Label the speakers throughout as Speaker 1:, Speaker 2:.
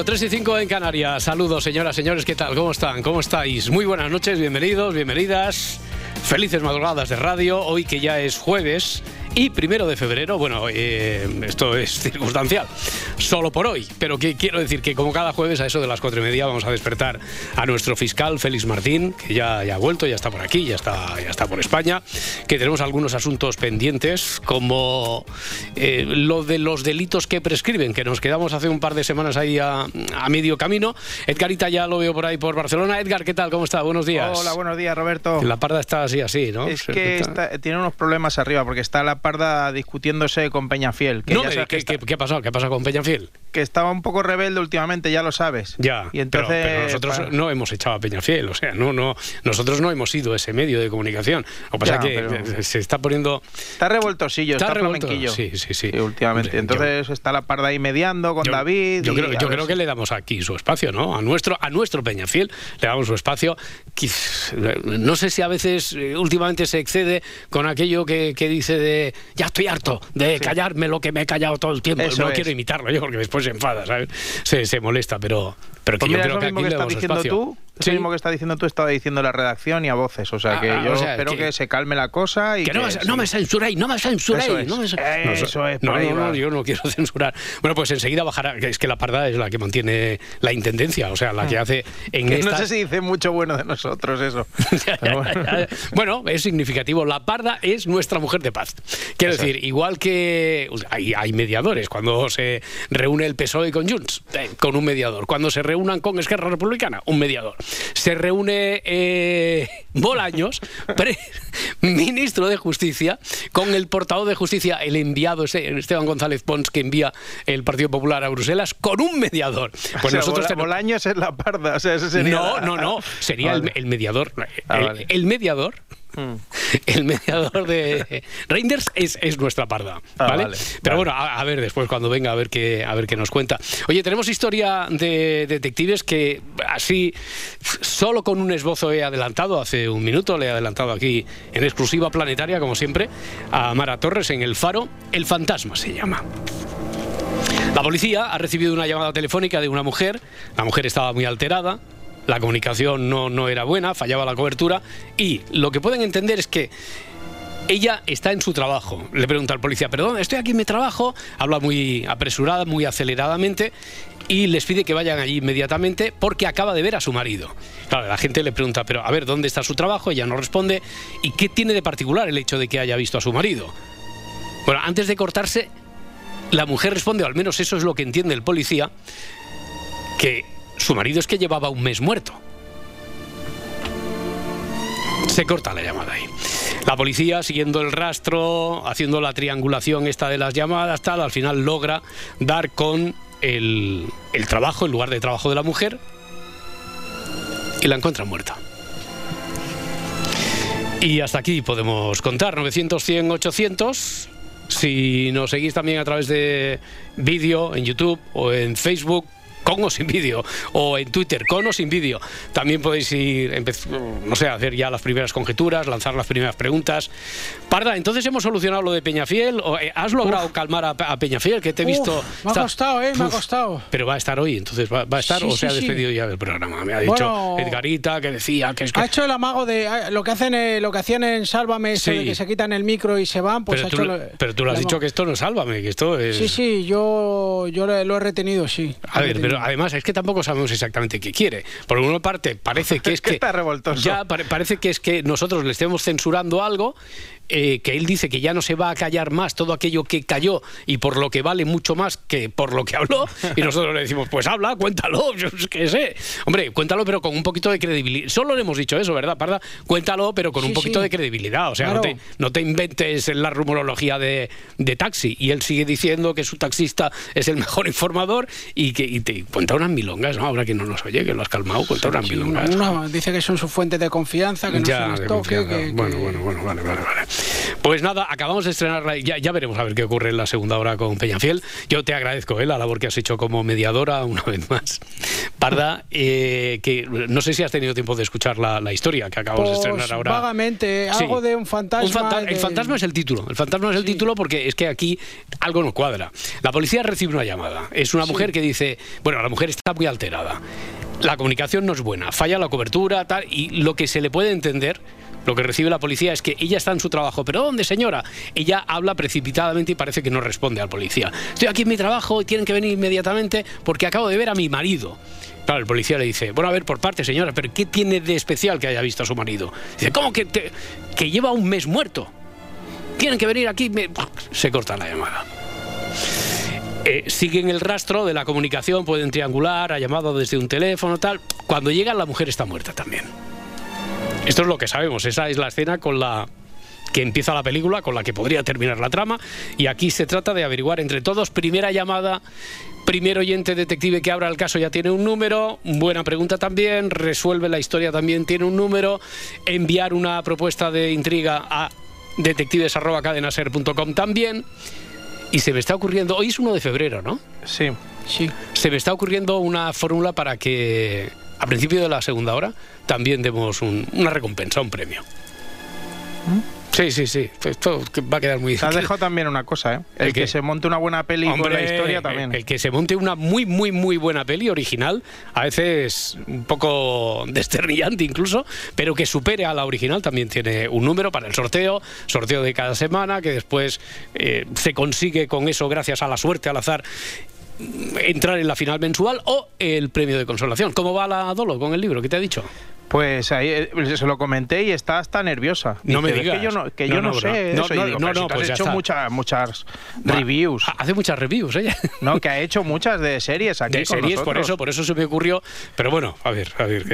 Speaker 1: 5, 3 y 5 en Canarias. Saludos, señoras, señores, ¿qué tal? ¿Cómo están? ¿Cómo estáis? Muy buenas noches, bienvenidos, bienvenidas. Felices madrugadas de radio, hoy que ya es jueves y primero de febrero, bueno, eh, esto es circunstancial, solo por hoy, pero que quiero decir que como cada jueves a eso de las cuatro y media vamos a despertar a nuestro fiscal Félix Martín, que ya, ya ha vuelto, ya está por aquí, ya está, ya está por España, que tenemos algunos asuntos pendientes, como eh, lo de los delitos que prescriben, que nos quedamos hace un par de semanas ahí a, a, medio camino. Edgarita ya lo veo por ahí por Barcelona. Edgar, ¿qué tal? ¿Cómo está? Buenos días.
Speaker 2: Hola, buenos días, Roberto.
Speaker 1: La parda está así, así, ¿no?
Speaker 2: Es que está, tiene unos problemas arriba, porque está la Parda discutiéndose con Peñafiel. Que
Speaker 1: no,
Speaker 2: ya
Speaker 1: ¿qué,
Speaker 2: que está,
Speaker 1: ¿qué, ¿qué, ha pasado? ¿Qué ha pasado con Peñafiel?
Speaker 2: Que estaba un poco rebelde últimamente, ya lo sabes.
Speaker 1: Ya,
Speaker 2: y entonces,
Speaker 1: pero, pero nosotros
Speaker 2: para...
Speaker 1: no hemos echado a Peñafiel, o sea, no, no, nosotros no hemos sido ese medio de comunicación. Lo que pasa es que
Speaker 2: pero...
Speaker 1: se está poniendo...
Speaker 2: Está revoltosillo, está,
Speaker 1: está revuelto. Sí, sí, sí.
Speaker 2: últimamente. Entonces yo, está la Parda ahí mediando con
Speaker 1: yo,
Speaker 2: David.
Speaker 1: Yo, creo, yo creo que le damos aquí su espacio, ¿no? A nuestro, a nuestro Peñafiel le damos su espacio. No sé si a veces eh, últimamente se excede con aquello que, que dice de ya estoy harto de sí. callarme lo que me he callado todo el tiempo.
Speaker 2: Eso
Speaker 1: no
Speaker 2: es.
Speaker 1: quiero imitarlo yo porque después se enfada, ¿sabes? Se, se molesta, pero, pero que
Speaker 2: pues
Speaker 1: yo creo que aquí
Speaker 2: que estás diciendo
Speaker 1: espacio.
Speaker 2: tú,
Speaker 1: Sí.
Speaker 2: mismo que estás diciendo tú estaba diciendo la redacción y a voces. O sea que
Speaker 1: Ah,
Speaker 2: yo
Speaker 1: o sea,
Speaker 2: espero
Speaker 1: que-
Speaker 2: que... se calme la cosa y
Speaker 1: Que no, me, no me censuréis, no me censuréis.
Speaker 2: Eso es.
Speaker 1: no me cen-
Speaker 2: Eso es,
Speaker 1: No, no, no, yo no quiero censurar. Bueno, pues enseguida bajará. que Es que la parda es la que mantiene la intendencia, o sea, la que hace en.
Speaker 2: Que no
Speaker 1: estas-
Speaker 2: sé si dice mucho bueno de nosotros eso.
Speaker 1: Ya, ya,
Speaker 2: Pero
Speaker 1: ya,
Speaker 2: bueno.
Speaker 1: es significativo. La parda es nuestra mujer de paz. Quiero
Speaker 2: Eso
Speaker 1: decir, igual que hay, hay mediadores, cuando se reúne el PSOE con Junts, eh, con un mediador. Cuando se reúnan con Esquerra Republicana, un mediador. Se reúne eh, Bolaños, pre- ministro de Justicia, con el portavoz de Justicia, el enviado ese- Esteban González Pons, que envía el Partido Popular a Bruselas, con un mediador. Pues
Speaker 2: o sea,
Speaker 1: nosotros
Speaker 2: Bola- Bolaños es la parda. O sea, ese sería
Speaker 1: no,
Speaker 2: la-
Speaker 1: no, no. Sería el- mediador.
Speaker 2: Ah,
Speaker 1: el,
Speaker 2: vale.
Speaker 1: el mediador.
Speaker 2: Mm.
Speaker 1: El mediador de Reinders es, es nuestra parda,
Speaker 2: Ah,
Speaker 1: ¿vale?
Speaker 2: vale,
Speaker 1: Pero
Speaker 2: vale.
Speaker 1: bueno, a, a ver después cuando venga a ver qué a ver qué nos cuenta. Oye, tenemos historia de detectives que así solo con un esbozo he adelantado hace un minuto, le he adelantado aquí en exclusiva planetaria como siempre a Mara Torres en El Faro, El fantasma se llama. La policía ha recibido una llamada telefónica de una mujer. La mujer estaba muy alterada. La comunicación no, no era buena, fallaba la cobertura. Y lo que pueden entender es que ella está en su trabajo. Le pregunta al policía, perdón, estoy aquí en mi trabajo. Habla muy apresurada, muy aceleradamente. Y les pide que vayan allí inmediatamente porque acaba de ver a su marido. Claro, la gente le pregunta, pero a ver, ¿dónde está su trabajo? Ella no responde. ¿Y qué tiene de particular el hecho de que haya visto a su marido? Bueno, antes de cortarse, la mujer responde, o al menos eso es lo que entiende el policía, que su marido es que llevaba un mes muerto. Se corta la llamada ahí. La policía, siguiendo el rastro, haciendo la triangulación esta de las llamadas, tal, al final logra dar con el, trabajo, el lugar de trabajo de la mujer, y la encuentran muerta. Y hasta aquí podemos contar. 900, 100, 800. Si nos seguís también a través de vídeo en YouTube o en Facebook, con o sin vídeo, o en Twitter, con o sin vídeo, también podéis ir, no sé, hacer ya las primeras conjeturas, lanzar las primeras preguntas. Parda, entonces hemos solucionado lo de Peñafiel. ¿O, eh, ¿Has logrado calmar a, a Peñafiel? Que te he visto.
Speaker 3: Uf, me ha
Speaker 1: está-
Speaker 3: costado, ¿eh? Me ha costado.
Speaker 1: Pero va a estar hoy, entonces va, va a estar
Speaker 3: Sí,
Speaker 1: o
Speaker 3: sí,
Speaker 1: se ha
Speaker 3: sí.
Speaker 1: despedido ya del programa. Me ha dicho
Speaker 3: Bueno,
Speaker 1: Edgarita que decía que es que.
Speaker 3: Ha hecho el amago de ah, lo que hacen, eh, lo que hacían en Sálvame, eso
Speaker 1: Sí.
Speaker 3: de que se quitan el micro y se van, pues
Speaker 1: pero,
Speaker 3: ha
Speaker 1: tú,
Speaker 3: hecho. lo-
Speaker 1: pero tú lo has dicho que esto no es sálvame, que esto es.
Speaker 3: Sí, sí, yo, yo lo he retenido, sí.
Speaker 1: A ver, pero
Speaker 3: retenido.
Speaker 1: además es que tampoco sabemos exactamente qué quiere. Por una parte, parece que es
Speaker 2: que
Speaker 1: que.
Speaker 2: está revoltoso.
Speaker 1: Ya pare- parece que es que nosotros le estemos censurando algo eh, que él dice que ya no se va a callar más todo aquello que cayó y por lo que vale mucho más que por lo que habló. Y nosotros le decimos, pues habla, cuéntalo, yo qué sé. Hombre, cuéntalo, pero con un poquito de credibilidad. Solo le hemos dicho eso, ¿verdad, Parda? Cuéntalo, pero con un poquito de credibilidad. O sea, no, te, no, te, inventes la rumorología de, de, taxi. Y él sigue diciendo que su taxista es el mejor informador y que y te cuenta unas milongas, ¿no? Ahora que no nos oye, que lo has calmado, cuenta unas milongas.
Speaker 3: dice que son su fuente de confianza, que no ya, se toque. Que,
Speaker 1: bueno, bueno, bueno, vale, vale, vale. Pues nada, acabamos de estrenarla ya, ya veremos a ver qué ocurre en la segunda hora con Peñafiel. Yo te agradezco ¿eh? la labor que has hecho como mediadora una vez más. Parda, eh, que no sé si has tenido tiempo de escuchar la, historia que acabamos de
Speaker 3: pues
Speaker 1: estrenar ahora.
Speaker 3: Vagamente, algo de un fantasma.
Speaker 1: El fantasma es el título. El fantasma es el título porque es que aquí algo no cuadra. La policía recibe una llamada. Es una mujer que dice, bueno, la mujer está muy alterada. La comunicación no es buena, falla la cobertura, tal, y lo que se le puede entender lo que recibe la policía es que ella está en su trabajo. ¿Pero dónde, señora? Ella habla precipitadamente y parece que no responde al policía. Estoy aquí en mi trabajo y tienen que venir inmediatamente porque acabo de ver a mi marido. Claro, el policía le dice, bueno, a ver, por parte, señora, pero ¿qué tiene de especial que haya visto a su marido? Dice, ¿cómo que, que lleva un mes muerto? Tienen que venir aquí. Se corta la llamada. Eh, siguen el rastro de la comunicación, pueden triangular, ha llamado desde un teléfono, tal. Cuando llegan, la mujer está muerta también. Esto es lo que sabemos, esa es la escena con la que empieza la película, con la que podría terminar la trama, y aquí se trata de averiguar entre todos, primera llamada, primer oyente detective que abra el caso ya tiene un número, buena pregunta también, resuelve la historia también tiene un número, enviar una propuesta de intriga a detectives.cadenaser.com también, y se me está ocurriendo, hoy es 1 de febrero, ¿no?
Speaker 2: Sí.
Speaker 3: Sí.
Speaker 1: Se me está ocurriendo una fórmula para que a principio de la segunda hora también demos una recompensa, un premio. ¿Mm? Sí, sí, sí. Esto va a quedar muy...
Speaker 2: Te has dejado también una cosa, ¿eh? El, que, se monte una buena peli con la historia también.
Speaker 1: El, que se monte una muy, muy, muy buena peli original, a veces un poco desternillante incluso, pero que supere a la original también tiene un número para el sorteo, sorteo de cada semana, que después eh, se consigue con eso gracias a la suerte, al azar entrar en la final mensual o el premio de consolación. ¿Cómo va la Dolo con el libro? ¿Qué te ha dicho?
Speaker 2: Pues ahí eh, se lo comenté y está hasta nerviosa.
Speaker 1: no me digas.
Speaker 2: Que yo no, que yo no, sé eso. No, no, no, pues has hecho muchas, muchas reviews.
Speaker 1: Hace muchas reviews ella.
Speaker 2: No, que ha hecho muchas de series aquí
Speaker 1: De series, por eso, por eso se me ocurrió. Pero bueno, a ver, a ver,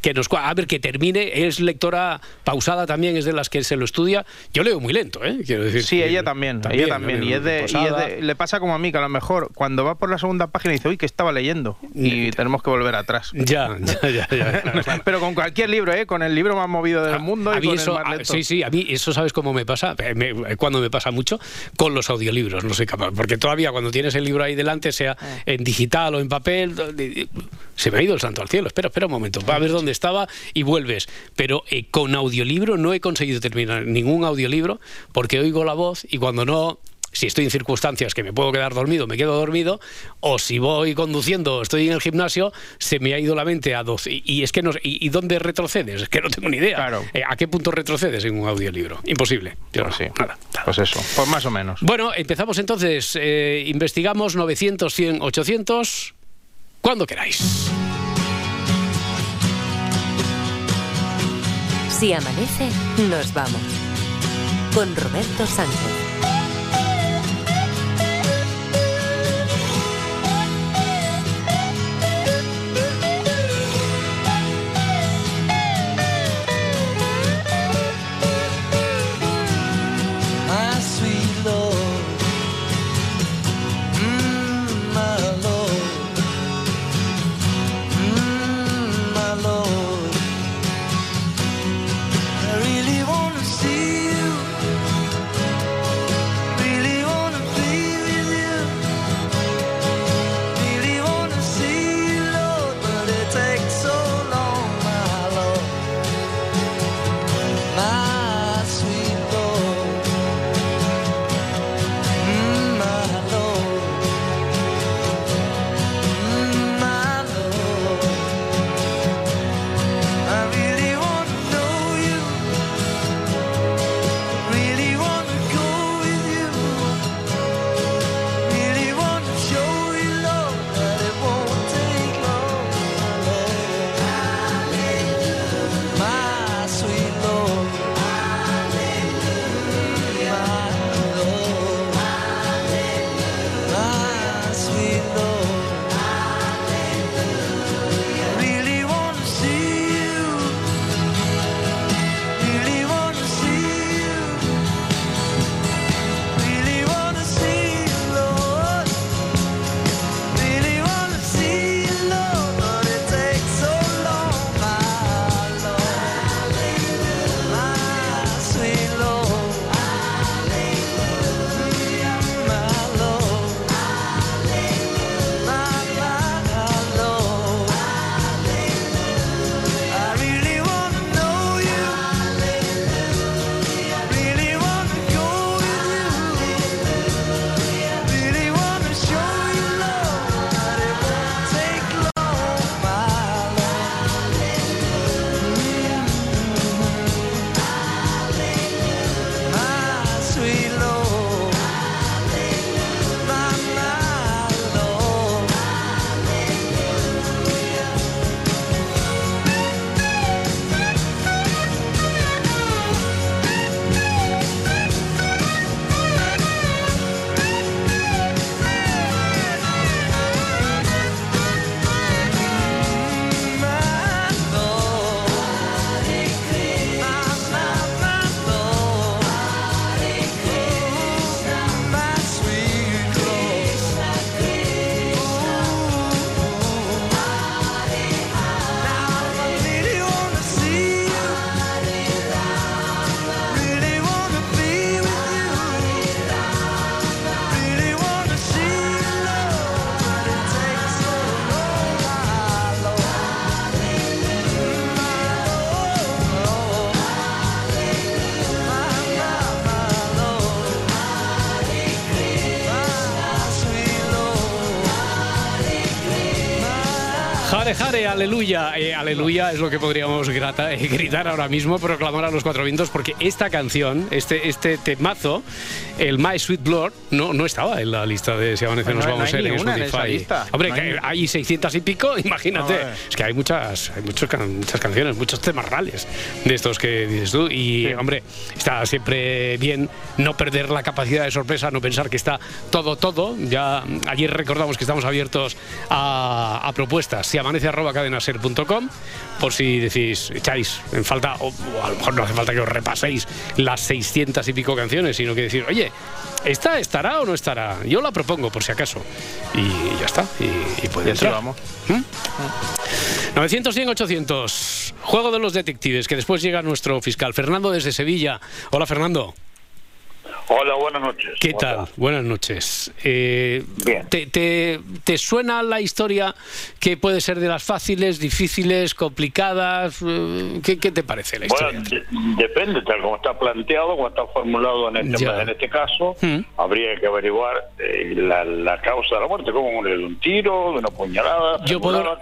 Speaker 1: que, nos a ver que termine. Es lectora pausada también, es de las que se lo estudia. Yo leo muy lento, ¿eh? Quiero decir.
Speaker 2: Sí, ella también, ella también. Y es, de, le pasa como a mí, que a lo mejor cuando va por la segunda página dice, uy, que estaba leyendo. Y tenemos que volver atrás.
Speaker 1: Ya, ya, ya.
Speaker 2: ya Pero con cualquier libro, ¿eh? Con el libro más movido del mundo y con
Speaker 1: eso,
Speaker 2: el más
Speaker 1: Sí, sí, a mí eso sabes cómo me pasa, eh, cuando me pasa mucho, con los audiolibros, no soy capaz, porque todavía cuando tienes el libro ahí delante, sea ah. en digital o en papel, se me ha ido el santo al cielo, espera, espera un momento, va a ver dónde estaba y vuelves. Pero eh, con audiolibro no he conseguido terminar ningún audiolibro porque oigo la voz y cuando no si estoy en circunstancias que me puedo quedar dormido, me quedo dormido, o si voy conduciendo, estoy en el gimnasio, se me ha ido la mente a 12. Y, es que no y, dónde retrocedes? Es que no tengo ni idea. Eh, ¿A qué punto retrocedes en un audiolibro? Imposible.
Speaker 2: Pues sí. Nada, Pues eso, pues más o menos.
Speaker 1: Bueno, empezamos entonces. Eh, investigamos 900, 100, 800. Cuando queráis.
Speaker 4: Si amanece, nos vamos. Con Roberto Sánchez.
Speaker 1: Aleluya. Eh, aleluya es lo que podríamos eh, gritar ahora mismo, proclamar a los cuatro vientos, porque esta canción, este, este temazo, el My Sweet Blood, no, no estaba en la lista de Si Amanece nos vamos a ir en Spotify. Hombre, hay... 600 y pico, imagínate. es que hay muchas, hay muchas canciones, muchos temas reales de estos que dices tú. Y, hombre, está siempre bien no perder la capacidad de sorpresa, no pensar que está todo, todo. Ya ayer recordamos que estamos abiertos a, a propuestas si amanece arroba cadenaser.com por si decís, echáis en falta, o, a lo mejor no hace falta que os repaséis las 600 y pico canciones, sino que decir, oye, ¿esta estará o no estará? Yo la propongo por si acaso. Y ya está, y, puede entrar. vamos. 900, 100, 800. Juego de los detectives, que después llega nuestro fiscal. Fernando desde Sevilla. Hola, Fernando.
Speaker 5: Hola, buenas noches.
Speaker 1: ¿Qué tal? Buenas noches. Eh,
Speaker 5: Bien.
Speaker 1: Te, te, suena la historia que puede ser de las fáciles, difíciles, complicadas? Eh, ¿Qué, qué te parece la historia?
Speaker 5: Bueno, depende, tal como está planteado, como está formulado en este, en este caso, mm. habría que averiguar eh, la, causa de la muerte, murió, de un tiro, de una puñalada.
Speaker 1: Yo puedo,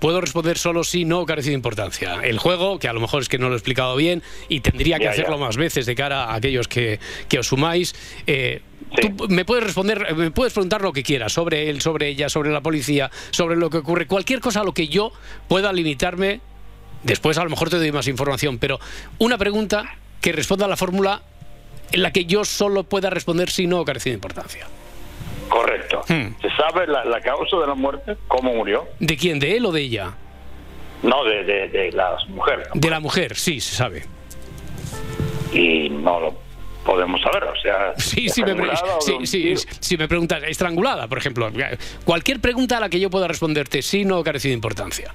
Speaker 1: puedo responder solo sí, no, carece de importancia. El juego, que a lo mejor es que no lo he explicado bien y tendría que hacerlo más veces de cara a aquellos que, que sumáis. Eh, tú me puedes responder, me puedes preguntar lo que quieras sobre él, sobre ella, sobre la policía, sobre lo que ocurre, cualquier cosa a lo que yo pueda limitarme. Después a lo mejor te doy más información, pero una pregunta que responda a la fórmula en la que yo solo pueda responder si no carece de importancia.
Speaker 5: Correcto. Hmm. ¿Se sabe la, causa de la muerte? ¿Cómo murió?
Speaker 1: ¿De quién? ¿De él o de ella?
Speaker 5: No, de, de, la mujer.
Speaker 1: De la mujer, sí, se sabe.
Speaker 5: Y no lo podemos saber, o sea...
Speaker 1: Sí, si me, si me preguntas, estrangulada, por ejemplo. Cualquier pregunta a la que yo pueda responderte sí no carece de importancia.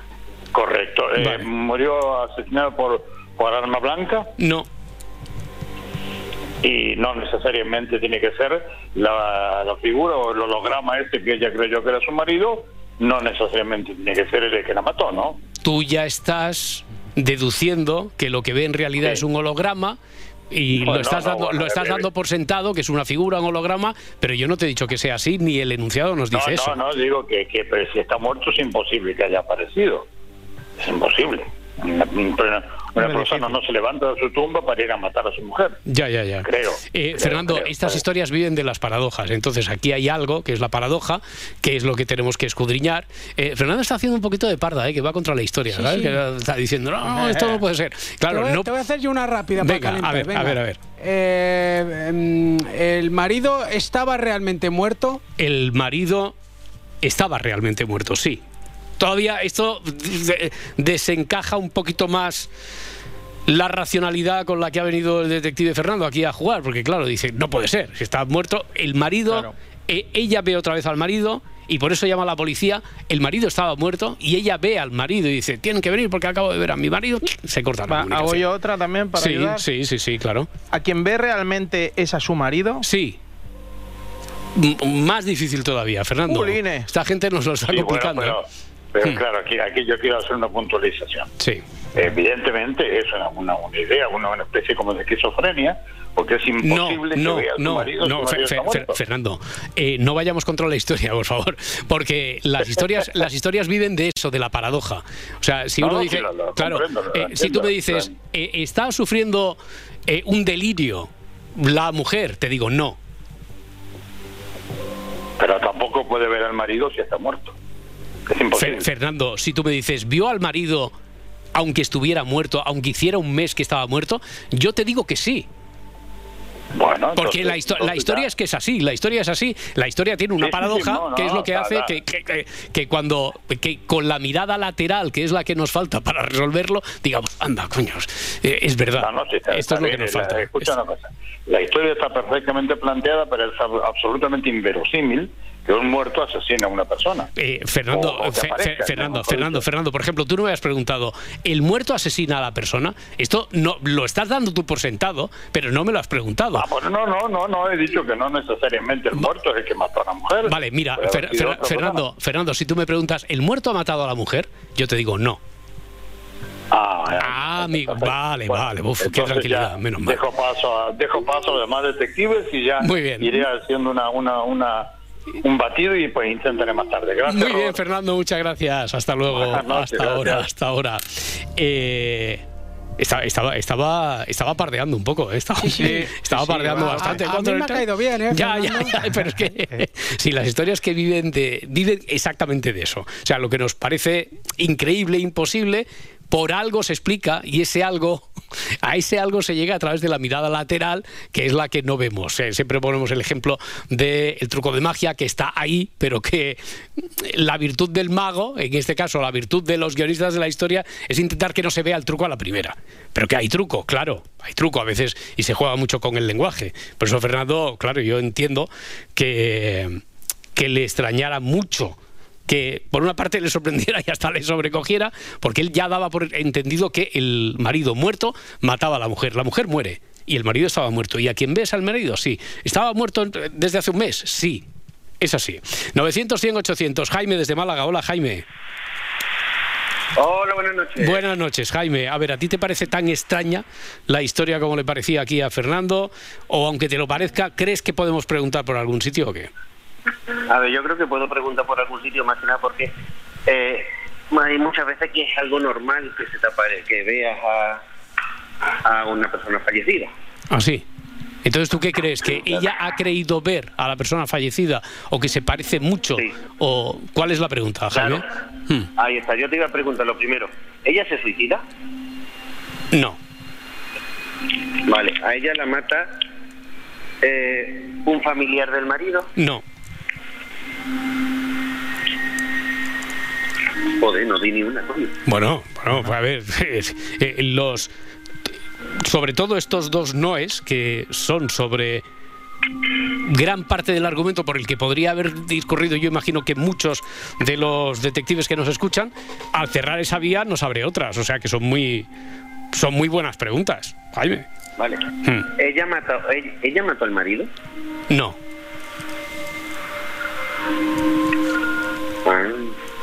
Speaker 5: Correcto. Eh, ¿Murió asesinado por, por arma blanca?
Speaker 1: No.
Speaker 5: Y no necesariamente tiene que ser la, la figura o el holograma este que ella creyó que era su marido, no necesariamente tiene que ser el que la mató, ¿no?
Speaker 1: Tú ya estás deduciendo que lo que ve en realidad es un holograma y lo estás, dando, lo estás dando por sentado, que es una figura, un holograma, pero yo no te he dicho que sea así, ni el enunciado nos dice eso.
Speaker 5: No, no, digo que, que si está muerto es imposible que haya aparecido. Es imposible. Una persona no se levanta de su tumba para ir a matar a su mujer.
Speaker 1: Ya, ya, ya.
Speaker 5: Creo.
Speaker 1: Eh, Fernando, estas historias viven de las paradojas. Entonces aquí hay algo que es la paradoja, que es lo que tenemos que escudriñar. Eh, Fernando está haciendo un poquito de parda, eh, que va contra la historia, ¿sabes? Que está diciendo, no, esto no puede ser. Claro,
Speaker 3: te voy,
Speaker 1: no...
Speaker 3: te voy a hacer yo una rápida
Speaker 1: venga, a ver, a ver, a ver.
Speaker 3: Em, ¿El marido estaba realmente muerto?
Speaker 1: El marido estaba realmente muerto, sí todavía esto desencaja un poquito más la racionalidad con la que ha venido el detective Fernando aquí a jugar, porque claro, dice, no puede ser, si está muerto el marido, e, ella ve otra vez al marido y por eso llama a la policía, el marido estaba muerto y ella ve al marido y dice, tienen que venir porque acabo de ver a mi marido, se corta la
Speaker 2: Va, ¿Hago yo otra también para
Speaker 1: sí, Sí, sí, sí, claro.
Speaker 2: ¿A quien ve realmente es a su marido?
Speaker 1: Sí, más difícil todavía, Fernando. Esta gente nos lo está complicando. ¿eh?
Speaker 5: Pero claro, aquí, aquí yo quiero hacer una puntualización.
Speaker 1: Sí.
Speaker 5: Evidentemente es una, una, idea, una, especie como de esquizofrenia, porque es imposible
Speaker 1: no,
Speaker 5: que vea
Speaker 1: no,
Speaker 5: marido,
Speaker 1: no, Fernando, eh, no vayamos contra la historia, por favor, porque las historias, las historias viven de eso, de la paradoja. O sea, si uno dice, claro, eh, si tú me dices, eh, está sufriendo un delirio la mujer, te digo no.
Speaker 5: Pero tampoco puede ver al marido si está muerto.
Speaker 1: Fernando, si tú me dices, ¿vio al marido aunque estuviera muerto, aunque hiciera un mes que estaba muerto? Yo te digo que sí.
Speaker 5: Bueno,
Speaker 1: porque la, historia es que es así, la historia es así, la historia tiene una paradoja que es lo que hace que, que, cuando que con la mirada lateral, que es la que nos falta para resolverlo, digamos, anda, coños, eh, es verdad. Esto es lo que nos falta.
Speaker 5: Escucha una cosa, la historia está perfectamente planteada, pero es absolutamente inverosímil que un muerto asesina a una persona.
Speaker 1: Eh, Fernando, Fernando, Fernando, Fernando, por ejemplo, tú no me has preguntado, ¿el muerto asesina a la persona? Esto no lo estás dando tú por sentado, pero no me lo has preguntado.
Speaker 5: Ah, no, no, no, no he dicho que no necesariamente el muerto es el que mató a la mujer.
Speaker 1: Vale, mira, Fernando, Fernando, si tú me preguntas, ¿el muerto ha matado a la mujer? Yo te digo no.
Speaker 5: Ah,
Speaker 1: ah amigo, vale, vale, uf, qué tranquilidad, menos mal.
Speaker 5: Dejo paso, a, dejo paso a demás detectives y ya
Speaker 1: Muy bien.
Speaker 5: iré haciendo una, una, una un batido y pues intentaré más tarde. Gracias.
Speaker 1: Muy bien, Fernando, muchas gracias. Hasta luego. hasta ahora, hasta ahora. Eh, estaba, estaba, estaba, estaba pardeando un poco, ¿eh? estaba, estaba pardeando bastante.
Speaker 3: A, mí me ha caído bien, ¿eh?
Speaker 1: Ya, ya, ya, pero es que sí, las historias que viven de, viven exactamente de eso. O sea, lo que nos parece increíble, imposible, por algo se explica y ese algo, a ese algo se llega a través de la mirada lateral, que es la que no vemos. Eh, siempre ponemos el ejemplo del truco de magia que está ahí, pero que la virtud del mago, en este caso la virtud de los guionistas de la historia, es intentar que no se vea el truco a la primera. Pero que hay truco, claro, hay truco a veces y se juega mucho con el lenguaje. Por eso, Fernando, claro, yo entiendo que, que le extrañara mucho que por una parte le sorprendiera y hasta le sobrecogiera, porque él ya daba por entendido que el marido muerto mataba a la mujer. La mujer muere y el marido estaba muerto. ¿Y a quién ves al marido? Sí. ¿Estaba muerto desde hace un mes? Sí. Es así. 900, 100, 800. Jaime desde Málaga. Hola, Jaime.
Speaker 6: Hola, buenas noches.
Speaker 1: Buenas noches, Jaime. A ver, ¿a ti te parece tan extraña la historia como le parecía aquí a Fernando? O aunque te lo parezca, ¿crees que podemos preguntar por algún sitio o qué?
Speaker 6: A ver, yo creo que puedo preguntar por algún sitio más que nada porque eh, hay muchas veces que es algo normal que se te que veas a, a una persona fallecida.
Speaker 1: Ah, sí. Entonces, ¿tú qué crees? ¿Que ella ha creído ver a la persona fallecida o que se parece mucho? ¿O cuál es la pregunta, Jaime?
Speaker 6: Hmm. Ahí está. Yo te iba a preguntar lo primero. ¿Ella se suicida?
Speaker 1: No.
Speaker 6: Vale. ¿A ella la mata eh, un familiar del marido?
Speaker 1: No.
Speaker 6: Joder, no di ni una,
Speaker 1: Bueno, bueno, a ver, eh, los sobre todo estos dos noes que son sobre gran parte del argumento por el que podría haber discurrido yo imagino que muchos de los detectives que nos escuchan al cerrar esa vía nos abre otras o sea que son muy son muy buenas preguntas. Jaime.
Speaker 6: Vale. Hmm. ella mató ella mató al marido
Speaker 1: no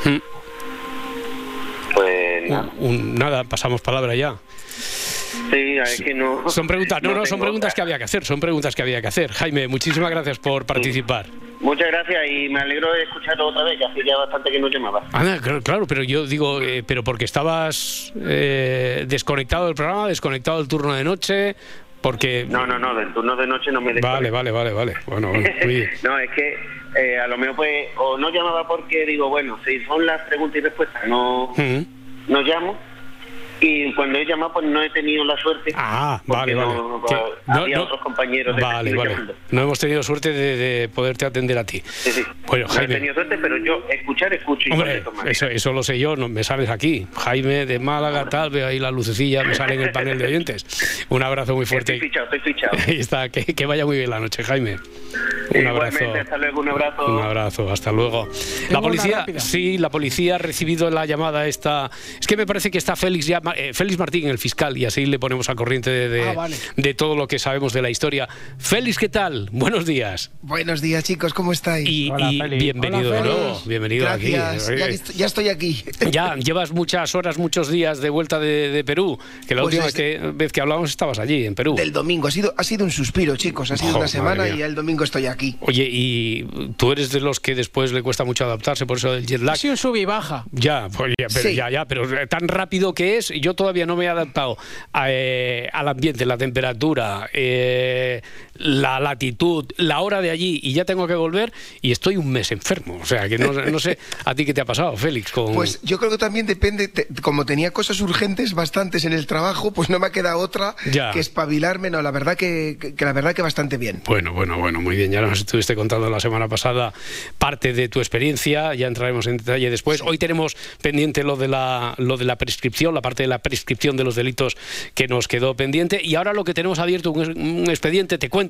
Speaker 6: Hmm. Pues
Speaker 1: nada. pasamos palabra ya.
Speaker 6: Sí, es que no.
Speaker 1: Son preguntas, no, no, son preguntas que había que hacer, son preguntas que había que hacer. Jaime, muchísimas gracias por participar.
Speaker 6: Muchas gracias y me alegro de escucharlo otra vez, que hace ya bastante que no llamaba.
Speaker 1: Ah, claro, pero yo digo, eh, pero porque estabas eh, desconectado del programa, desconectado del turno de noche, porque...
Speaker 6: No, no, no, del turno de noche no me
Speaker 1: Vale, vale, vale, vale. Bueno,
Speaker 6: no, es que eh, a lo mejor pues, o no llamaba porque digo, bueno, si son las preguntas y respuestas, no, no llamo y cuando he llamado pues no he tenido la suerte
Speaker 1: ah vale vale.
Speaker 6: no, había otros compañeros de
Speaker 1: vale vale. No hemos tenido suerte de, poderte atender a ti.
Speaker 6: Sí, sí. bueno Jaime no he tenido suerte pero yo escuchar escucho
Speaker 1: Hombre, eso, eso lo sé yo no me sales aquí. Jaime de Málaga tal veo ahí la lucecilla me sale en el panel de oyentes. Un abrazo muy fuerte.
Speaker 6: Estoy fichado estoy fichado.
Speaker 1: Ahí está que, que vaya muy bien la noche Jaime. Un abrazo.
Speaker 6: hasta luego un abrazo.
Speaker 1: Un abrazo hasta luego. La policía sí la policía ha recibido la llamada esta. Es que me parece que está Félix ya eh, Félix Martín, el fiscal, y así le ponemos a corriente de, ah, de, todo lo que sabemos de la historia. Félix, ¿qué tal? Buenos días.
Speaker 7: Buenos días, chicos, ¿cómo estáis?
Speaker 1: Y, bienvenido de nuevo, bienvenido
Speaker 7: aquí. Ya, estoy aquí.
Speaker 1: Ya llevas muchas horas, muchos días de vuelta de, Perú, que la pues última vez que, hablamos estabas allí, en Perú.
Speaker 7: Del domingo, ha sido, ha sido un suspiro, chicos, ha sido una semana y el domingo estoy aquí.
Speaker 1: Oye, y tú eres de los que después le cuesta mucho adaptarse, por eso del jet lag. Ha
Speaker 3: sido un sub y baja.
Speaker 1: Ya, pues, pero, ya, ya, pero tan rápido que es, yo todavía no me he adaptado eh, al ambiente, la temperatura, eh, la latitud, la hora de allí y ya tengo que volver y estoy un mes enfermo. O sea, que no, sé a ti qué te ha pasado, Félix.
Speaker 7: Pues yo creo que también depende, como tenía cosas urgentes bastantes en el trabajo, pues no me queda otra que espabilarme. No, la verdad que, la verdad que bastante bien.
Speaker 1: Bueno, bueno, bueno, muy bien. Ya nos estuviste contando la semana pasada parte de tu experiencia, ya entraremos en detalle después. Hoy tenemos pendiente lo de la lo de la prescripción, la parte de la prescripción de los delitos que nos quedó pendiente y ahora lo que tenemos abierto un, un expediente, te cuento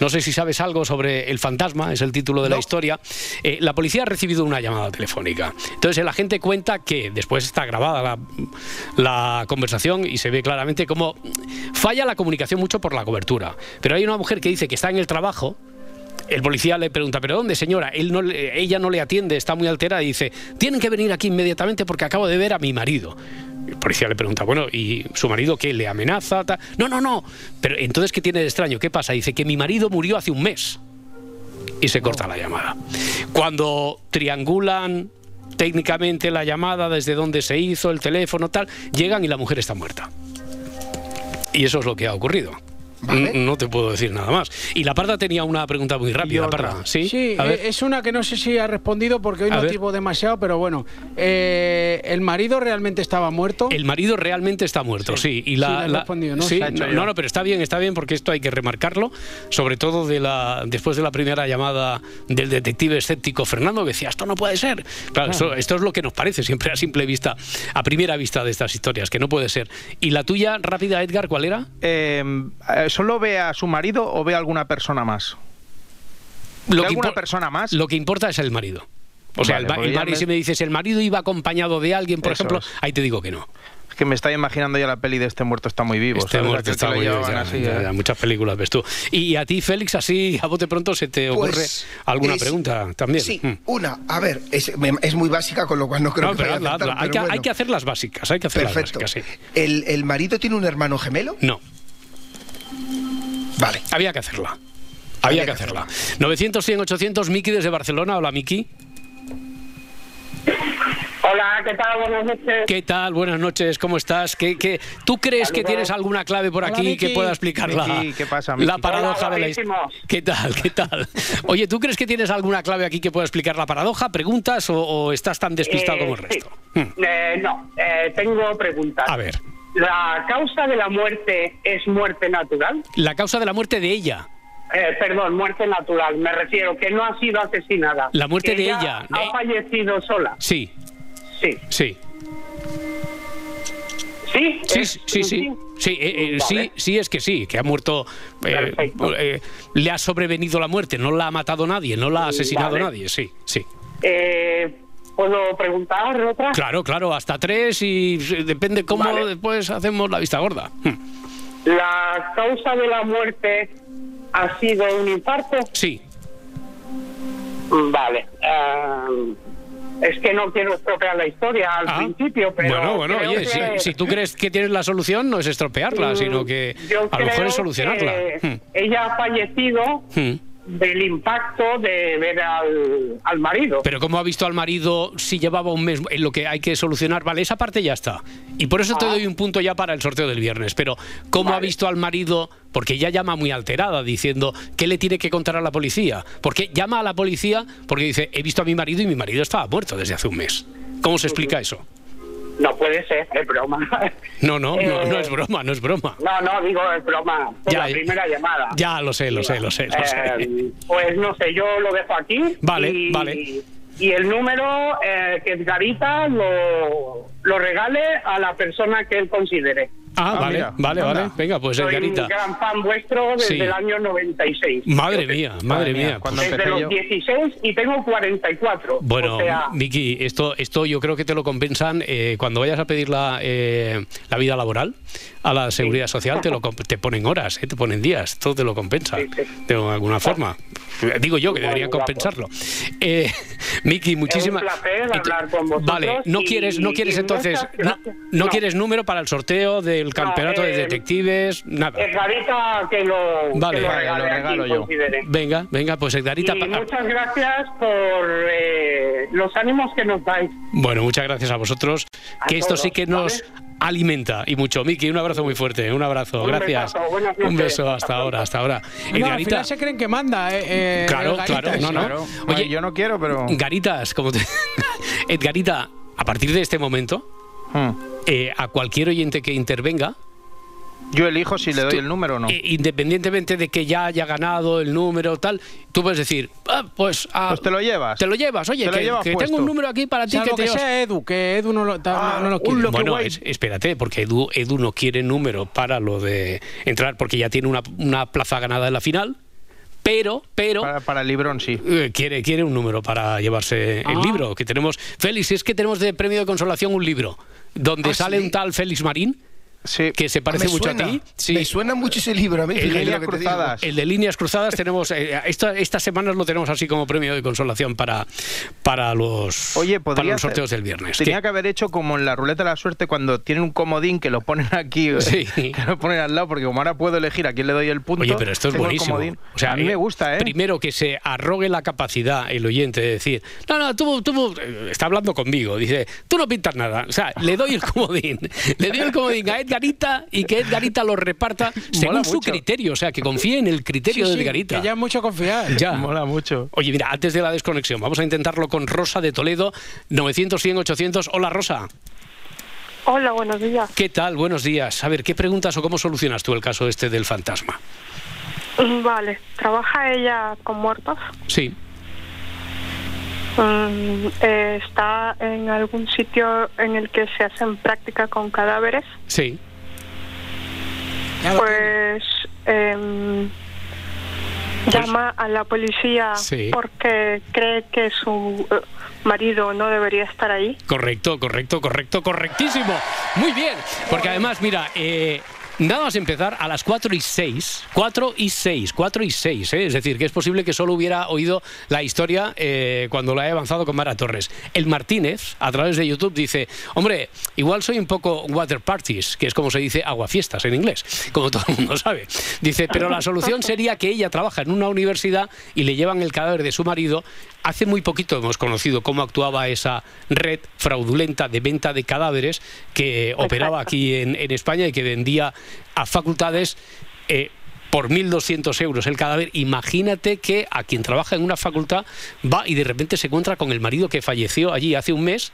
Speaker 1: no sé si sabes algo sobre El fantasma, es el título de la historia. Eh, la policía ha recibido una llamada telefónica. Entonces el agente cuenta que después está grabada la, conversación y se ve claramente cómo falla la comunicación mucho por la cobertura. Pero hay una mujer que dice que está en el trabajo el policía le pregunta, ¿pero dónde, señora? Él no, ella no le atiende, está muy alterada y dice, tienen que venir aquí inmediatamente porque acabo de ver a mi marido. El policía le pregunta, bueno, ¿y su marido qué? ¿Le amenaza? No, no, no. Pero entonces, ¿qué tiene de extraño? ¿Qué pasa? Dice que mi marido murió hace un mes. y se corta la llamada. Cuando triangulan técnicamente la llamada, desde donde se hizo, el teléfono, tal, llegan y la mujer está muerta. Y eso es lo que ha ocurrido. No te puedo decir nada más. Y la Parda tenía una pregunta muy rápida, Parda. Sí,
Speaker 3: sí eh, es una que no sé si ha respondido porque hoy no tipo demasiado, pero bueno. Eh, ¿El marido realmente estaba muerto?
Speaker 1: El marido realmente está muerto, sí. Y la,
Speaker 3: ¿no?
Speaker 1: ¿no? no, pero está bien, está bien porque esto hay que remarcarlo, sobre todo de la después de la primera llamada del detective escéptico Fernando, que decía, esto no puede ser. Claro, Esto, es lo que nos parece siempre a simple vista, a primera vista de estas historias, que no puede ser. ¿Y la tuya, rápida, Edgar, cuál era?
Speaker 2: Eh, ¿Solo ve a su marido o ve a alguna persona más?
Speaker 1: Lo que alguna persona más? Lo que importa es el marido. O sea, el, marido, si me dices, el marido iba acompañado de alguien, por ejemplo, ahí te digo que no.
Speaker 2: Es que me está imaginando ya la peli de Este muerto está muy vivo.
Speaker 1: Este muerto está muy vivo. ¿eh? muchas películas ves tú. Y a ti, Félix, así a bote pronto se te ocurre pues alguna pregunta también.
Speaker 7: Sí, hmm. una. A ver, es, muy básica, con lo cual no creo que pero,
Speaker 1: hay, que, hay, que, hacer las básicas, hay que hacer Perfecto. las básicas,
Speaker 7: ¿El, ¿El marido tiene un hermano gemelo?
Speaker 1: No.
Speaker 7: Vale.
Speaker 1: Había que hacerla. Había, que, hacerla. 900, 100, 800, Miki desde Barcelona. Hola, Miki.
Speaker 8: Hola, ¿qué tal? Buenas noches.
Speaker 1: ¿Qué tal? Buenas noches, ¿cómo estás? ¿Qué, tú crees que tienes alguna clave por aquí que pueda explicar la,
Speaker 2: ¿qué pasa,
Speaker 1: la paradoja de la historia? ¿Qué tal? ¿Qué tal? Oye, ¿tú crees que tienes alguna clave aquí que pueda explicar la paradoja? ¿Preguntas o, estás tan despistado como el resto?
Speaker 8: Hmm. Eh, no, eh, tengo preguntas.
Speaker 1: A ver.
Speaker 8: ¿La causa de la muerte es muerte natural?
Speaker 1: La causa de la muerte de ella.
Speaker 8: Eh, perdón, muerte natural. Me refiero que no ha sido asesinada.
Speaker 1: La muerte de ella.
Speaker 8: ¿Ha fallecido sola?
Speaker 1: Sí.
Speaker 8: Sí.
Speaker 1: Sí.
Speaker 8: ¿Sí?
Speaker 1: Sí, sí, sí. Sí, eh, eh, sí, sí, es que sí, que ha muerto. le ha sobrevenido la muerte, no la ha matado nadie, no la ha asesinado nadie, sí, sí.
Speaker 8: Eh, ¿Puedo preguntar otra?
Speaker 1: Claro, claro, hasta tres y depende cómo después hacemos la vista gorda. Hmm.
Speaker 8: ¿La causa de la muerte ha sido un infarto?
Speaker 1: Sí.
Speaker 8: Vale. Em, es que no quiero estropear la historia al ah. principio, pero.
Speaker 1: Bueno, bueno, oye, si, tú crees que tienes la solución, no es estropearla, sino que a lo mejor es solucionarla. Hmm.
Speaker 8: Ella ha fallecido. Hmm del impacto de ver al, marido.
Speaker 1: Pero ¿cómo ha visto al marido si llevaba un mes en lo que hay que solucionar? Vale, esa parte ya está. Y por eso te ah. doy un punto ya para el sorteo del viernes. Pero ¿cómo ha visto al marido? Porque ella llama muy alterada diciendo, ¿qué le tiene que contar a la policía? Porque llama a la policía porque dice, he visto a mi marido y mi marido estaba muerto desde hace un mes. ¿Cómo se explica eso?
Speaker 8: No puede ser, es broma.
Speaker 1: No, no, no, no, es eh, broma, no es broma.
Speaker 8: No, no, digo es broma. Es la primera llamada.
Speaker 1: Ya lo sé, lo sé, lo sé. Lo sé.
Speaker 8: Eh, pues no sé, yo lo dejo aquí.
Speaker 1: Vale, vale.
Speaker 8: Y el número eh, que Edgarita lo, lo regale a la persona que él considere.
Speaker 1: Ah, ah vale, vale, vale. Venga, pues
Speaker 8: Soy un gran fan vuestro desde el año 96.
Speaker 1: Madre mía, madre mía.
Speaker 8: Cuando desde los 16 y tengo 44.
Speaker 1: Bueno, Vicky, esto, esto yo creo que te lo compensan eh, cuando vayas a pedir la, eh, la vida laboral a la seguridad social, te, lo, te ponen horas, eh, te ponen días, todo te lo compensa de alguna forma. Digo yo que debería compensarlo. Eh, Miki, muchísimas. Vale, no quieres, no quieres entonces, no, quieres número para el sorteo del campeonato de detectives, nada.
Speaker 8: Edgarita que lo,
Speaker 1: vale,
Speaker 8: lo, regalo yo.
Speaker 1: Venga, venga, pues Edgarita.
Speaker 8: Y muchas gracias por eh, los ánimos que nos dais.
Speaker 1: Bueno, muchas gracias a vosotros. que esto sí que nos alimenta y mucho. Miki, un abrazo muy fuerte, un abrazo, gracias. un beso hasta ahora, hasta ahora.
Speaker 3: No, se creen que manda, eh,
Speaker 1: eh Claro, claro, no, no.
Speaker 2: Oye, yo no quiero, pero.
Speaker 1: Garitas, como te... Edgarita, a partir de este momento, hmm. eh, a cualquier oyente que intervenga,
Speaker 2: yo elijo si le doy el número o no. Eh,
Speaker 1: independientemente de que ya haya ganado el número tal, tú puedes decir, ah, pues, ah,
Speaker 2: pues te lo llevas.
Speaker 1: Te lo llevas, oye, que, tengo un número aquí para ti
Speaker 3: que, te sea Edu, que Edu no lo, ah, no lo quiere.
Speaker 1: bueno, espérate, porque Edu, Edu no quiere número para lo de entrar, porque ya tiene una, una plaza ganada en la final pero, pero...
Speaker 2: Para, el libro sí.
Speaker 1: Eh, quiere, quiere un número para llevarse el libro, que tenemos... Félix, es que tenemos de premio de consolación un libro, donde sale un tal Félix Marín, que se parece mucho a ti.
Speaker 7: Sí. Me suena mucho ese libro a mí.
Speaker 1: El, de líneas cruzadas. el de líneas cruzadas tenemos, eh, esta, estas semanas lo tenemos así como premio de consolación para, para, los,
Speaker 2: Oye,
Speaker 1: para los sorteos del viernes.
Speaker 2: Tenía que haber hecho como en la ruleta de la suerte cuando tienen un comodín que lo ponen aquí, que lo ponen al lado, porque como ahora puedo elegir a quién le doy el punto.
Speaker 1: Oye, pero esto es buenísimo.
Speaker 2: O sea, a mí me gusta, ¿eh?
Speaker 1: Primero que se arrogue la capacidad el oyente de decir, no, no, tú, tú, eh, está hablando conmigo, dice, tú no pintas nada. O sea, le doy el comodín, le doy el comodín a Edgarita y que Edgarita lo reparta según su criterio, o sea, que confíe en el criterio de Edgarita.
Speaker 3: que ya es mucho confiar.
Speaker 1: Ya.
Speaker 2: Mola mucho.
Speaker 1: Oye, mira, antes de la desconexión, vamos a intentarlo con Rosa de Toledo, 900, 100, 800. Hola, Rosa.
Speaker 9: Hola, buenos días.
Speaker 1: ¿Qué tal? Buenos días. A ver, ¿qué preguntas o cómo solucionas tú el caso este del fantasma?
Speaker 9: Mm, vale, ¿trabaja ella con muertos?
Speaker 1: Sí.
Speaker 9: Eh, ¿Está en algún sitio en el que se hacen práctica con cadáveres?
Speaker 1: Sí.
Speaker 9: Pues em, llama a la policía porque cree que su eh, marido no debería estar ahí.
Speaker 1: Correcto, correcto, correcto, correctísimo. Muy bien, porque además, mira, eh, Nada más empezar a las 4 y 6, 4 y 6, 4 y 6, ¿eh? es decir, que es posible que solo hubiera oído la historia eh, cuando la he avanzado con Mara Torres. El Martínez, a través de YouTube, dice, hombre, igual soy un poco water parties, que es como se dice aguafiestas en inglés, como todo el mundo sabe. Dice, pero la solución sería que ella trabaja en una universidad y le llevan el cadáver de su marido Hace muy poquito hemos conocido cómo actuaba esa red fraudulenta de venta de cadáveres que operaba aquí en, España y que vendía a facultades eh, por 1.200 euros el cadáver. Imagínate que a quien trabaja en una facultad va y de repente se encuentra con el marido que falleció allí hace un mes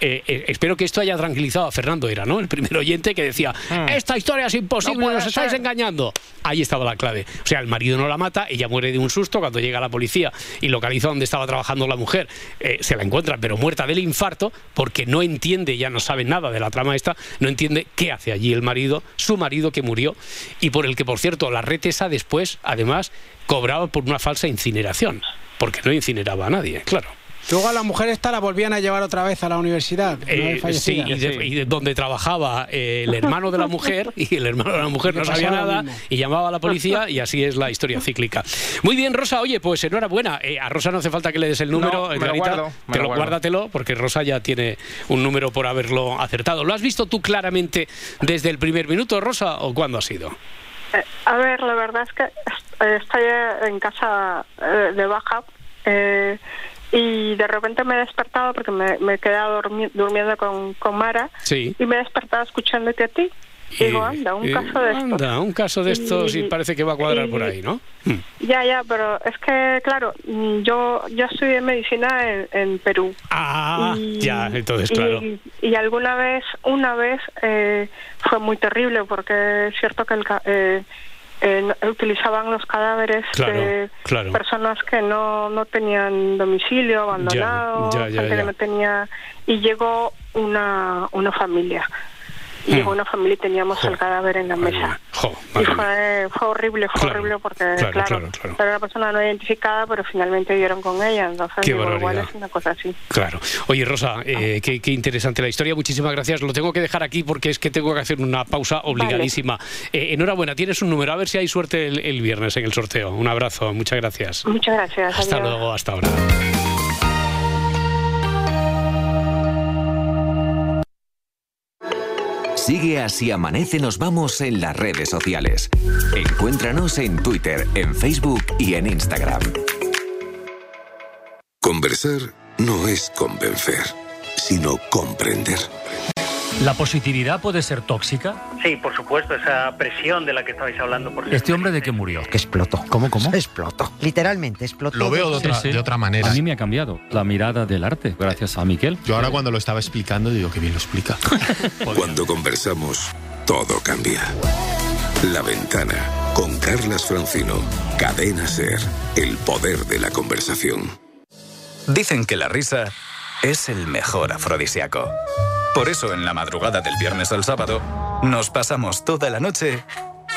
Speaker 1: eh, eh, espero que esto haya tranquilizado a Fernando Era, ¿no? El primer oyente que decía, hmm. esta historia es imposible, nos estáis engañando. Ahí estaba la clave. O sea, el marido no la mata, ella muere de un susto cuando llega la policía y localiza donde estaba trabajando la mujer. Eh, se la encuentra, pero muerta del infarto, porque no entiende, ya no sabe nada de la trama esta, no entiende qué hace allí el marido, su marido que murió, y por el que, por cierto, la red esa después, además, cobraba por una falsa incineración, porque no incineraba a nadie, claro.
Speaker 3: Luego a la mujer esta la volvían a llevar otra vez a la universidad.
Speaker 1: Eh, sí, y, donde trabajaba eh, el hermano de la mujer, y el hermano de la mujer no sabía nada, y llamaba a la policía, y así es la historia cíclica. Muy bien, Rosa, oye, pues enhorabuena. Eh, a Rosa no hace falta que le des el número,
Speaker 2: no, lo guardo,
Speaker 1: te lo, guárdatelo, porque Rosa ya tiene un número por haberlo acertado. ¿Lo has visto tú claramente desde el primer minuto, Rosa, o cuándo ha sido?
Speaker 9: a ver, la verdad es que estoy en casa de baja. Eh, y de repente me he despertado porque me, me he quedado durmiendo con, con Mara
Speaker 1: sí.
Speaker 9: y me he despertado escuchándote a ti. Y digo, anda, un caso de estos.
Speaker 1: Anda, un caso de estos y, parece que va a cuadrar por ahí, ¿no?
Speaker 9: Hmm. Ya, ya, pero es que, claro, yo, yo estudié medicina en, en Perú.
Speaker 1: Ah, ya, entonces, claro.
Speaker 9: Y, alguna vez, una vez, eh, fue muy terrible porque es cierto que el, eh, utilizaban los cadáveres de personas que no, no tenían domicilio, abandonado, gente que no tenía... Y llegó una, una familia y llegó una familia y teníamos el cadáver en la mesa. y fue, fue, horrible, fue horrible porque, claro, era una persona no identificada, pero finalmente dieron con ella. Entonces, igual es una cosa así.
Speaker 1: Claro. Oye, Rosa, eh, qué, qué, interesante la historia. Muchísimas gracias. Lo tengo que dejar aquí porque es que tengo que hacer una pausa obligadísima. Eh, enhorabuena, tienes un número. A ver si hay suerte el, viernes en el sorteo. Un abrazo. Muchas gracias.
Speaker 9: Muchas gracias.
Speaker 1: Hasta luego, hasta ahora.
Speaker 10: Sigue así amanece nos vamos en las redes sociales. Encuéntranos en Twitter, en Facebook y en Instagram.
Speaker 11: Conversar no es convencer, sino comprender.
Speaker 12: ¿La positividad puede ser tóxica?
Speaker 13: Sí, por supuesto, esa presión de la que estabais hablando. Por
Speaker 12: ¿Este hombre de qué murió?
Speaker 14: Que explotó.
Speaker 12: ¿Cómo, cómo?
Speaker 14: Explotó. Literalmente explotó.
Speaker 15: Lo veo de otra, de otra, manera.
Speaker 12: A mí me ha cambiado la mirada del arte, gracias a Miquel.
Speaker 15: Yo ahora cuando lo estaba explicando digo que bien lo explica.
Speaker 11: cuando conversamos, todo cambia. La ventana, con Carlas Francino. Cadena Ser, el poder de la conversación.
Speaker 10: Dicen que la risa es el mejor afrodisíaco. Por eso en la madrugada del viernes al sábado nos pasamos toda la noche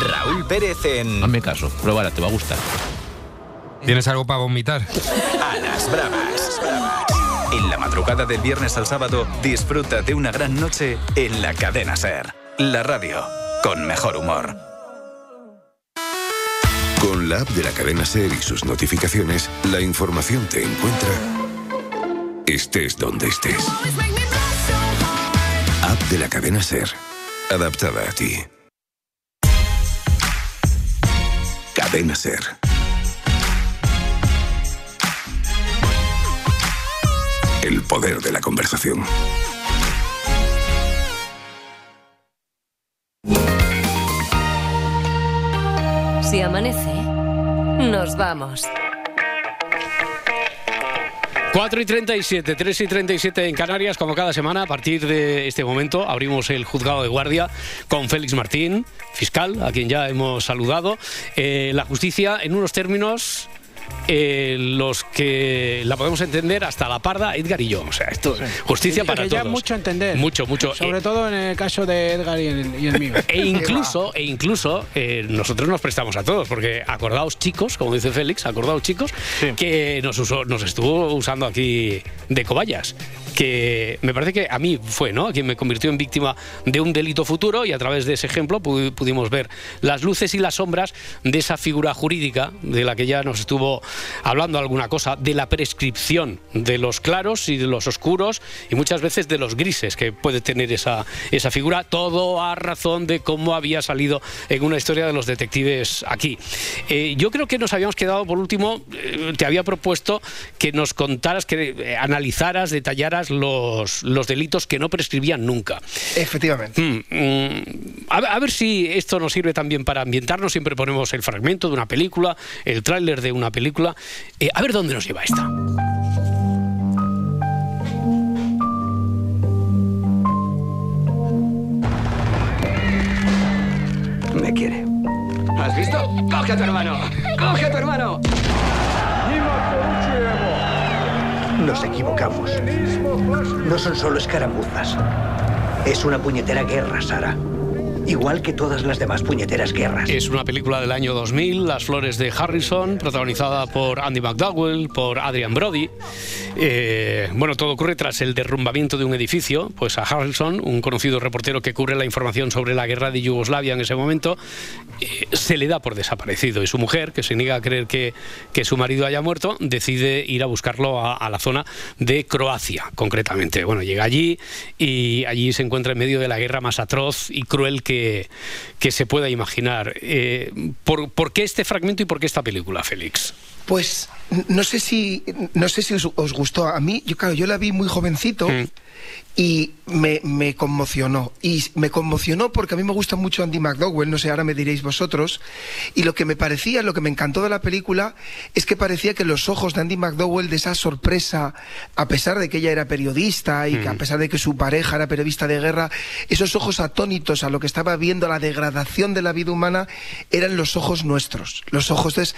Speaker 16: Raúl Pérez en.
Speaker 12: Hazme caso, pruébala, te va a gustar.
Speaker 15: ¿Tienes algo para vomitar?
Speaker 16: A las bravas. En la madrugada del viernes al sábado, disfruta de una gran noche en la cadena Ser. La radio, con mejor humor.
Speaker 11: Con la app de la cadena Ser y sus notificaciones, la información te encuentra estés donde estés. App de la cadena Ser, adaptada a ti. El poder de la conversación.
Speaker 4: Si amanece, nos vamos.
Speaker 1: 4 y 37, 3 y 37 en Canarias, como cada semana, a partir de este momento abrimos el juzgado de guardia con Félix Martín, fiscal, a quien ya hemos saludado. Eh, la justicia, en unos términos eh, los que la podemos entender hasta la parda, Edgar y yo. O sea, esto justicia para todos.
Speaker 3: mucho entender.
Speaker 1: Mucho, mucho.
Speaker 3: Sobre todo en el caso de Edgar y el, mío.
Speaker 1: E incluso, e incluso eh, nosotros nos prestamos a todos, porque acordaos chicos, como dice Félix, acordaos chicos, que nos, usó, nos estuvo usando aquí de cobayas que me parece que a mí fue, ¿no? Quien me convirtió en víctima de un delito futuro y a través de ese ejemplo pudimos ver las luces y las sombras de esa figura jurídica de la que ya nos estuvo hablando alguna cosa, de la prescripción de los claros y de los oscuros y muchas veces de los grises que puede tener esa, esa figura, todo a razón de cómo había salido en una historia de los detectives aquí. Eh, yo creo que nos habíamos quedado, por último, eh, te había propuesto que nos contaras, que eh, analizaras, detallaras los, los delitos que no prescribían nunca.
Speaker 7: Efectivamente.
Speaker 1: Mm, mm, a, ver si esto nos sirve también para ambientarnos. Siempre ponemos el fragmento de una película, el tráiler de una película. Eh, a ver dónde nos lleva esta.
Speaker 17: Me quiere. ¿Has visto? ¡Coge a tu hermano! ¡Coge a tu hermano!
Speaker 18: Nos equivocamos. No son solo escaramuzas. Es una puñetera guerra, Sara igual que todas las demás puñeteras guerras.
Speaker 1: Es una película del año 2000, Las Flores de Harrison, protagonizada por Andy McDowell, por Adrian Brody. Eh, bueno, todo ocurre tras el derrumbamiento de un edificio. Pues a Harrison, un conocido reportero que cubre la información sobre la guerra de Yugoslavia en ese momento, eh, se le da por desaparecido. Y su mujer, que se niega a creer que, que su marido haya muerto, decide ir a buscarlo a, a la zona de Croacia, concretamente. Bueno, llega allí y allí se encuentra en medio de la guerra más atroz y cruel que que, se pueda imaginar. Eh, ¿por, qué este fragmento y por qué esta película, Félix?
Speaker 7: Pues no sé si no sé si os, gustó a mí. Yo claro, yo la vi muy jovencito. Mm y me, me, conmocionó. Y me conmocionó porque a mí me gusta mucho Andy McDowell, no sé, ahora me diréis vosotros. Y lo que me parecía, lo que me encantó de la película, es que parecía que los ojos de Andy McDowell, de esa sorpresa, a pesar de que ella era periodista y que a mm. pesar de que su pareja era periodista de guerra, esos ojos atónitos a lo que estaba viendo, la degradación de la vida humana, eran los ojos nuestros. Los ojos. Entonces,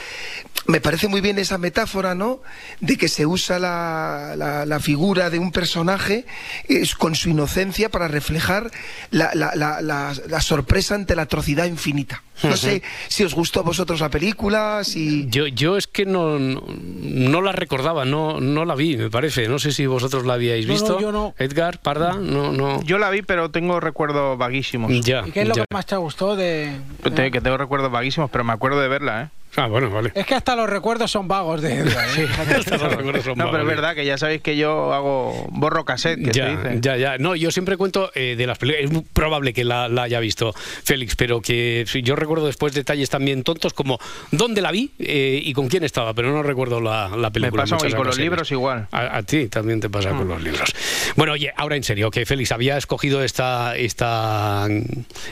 Speaker 7: me parece muy bien esa metáfora, ¿no? De que se usa la, la, la figura de un personaje es con su inocencia para reflejar la, la, sorpresa ante la atrocidad infinita. No sé si os gustó a vosotros la película, si...
Speaker 1: Yo, yo es que no, no, la recordaba, no, no la vi, me parece. No sé si vosotros la habíais visto.
Speaker 3: yo no.
Speaker 1: Edgar, Parda, no, no.
Speaker 2: Yo la vi, pero tengo recuerdos vaguísimos.
Speaker 1: Ya,
Speaker 3: ¿Y qué es lo que más te gustó de...?
Speaker 2: Que tengo recuerdos vaguísimos, pero me acuerdo de verla, ¿eh?
Speaker 1: Ah, bueno, vale.
Speaker 3: Es que hasta los recuerdos son vagos de Edgar.
Speaker 1: ¿eh? hasta los recuerdos son
Speaker 2: no,
Speaker 1: pero
Speaker 2: es verdad que ya sabéis que yo hago borro cassette, que
Speaker 1: ya,
Speaker 2: se dice.
Speaker 1: Ya, ya. No, yo siempre cuento eh, de las películas. Es probable que la, haya visto Félix, pero que yo recuerdo después detalles también tontos como dónde la vi eh, y con quién estaba, pero no recuerdo la, la película.
Speaker 2: Me pasa y con los libros igual.
Speaker 1: A, ti también te pasa con mm. los libros. Bueno, oye, ahora en serio, que Félix había escogido esta, esta,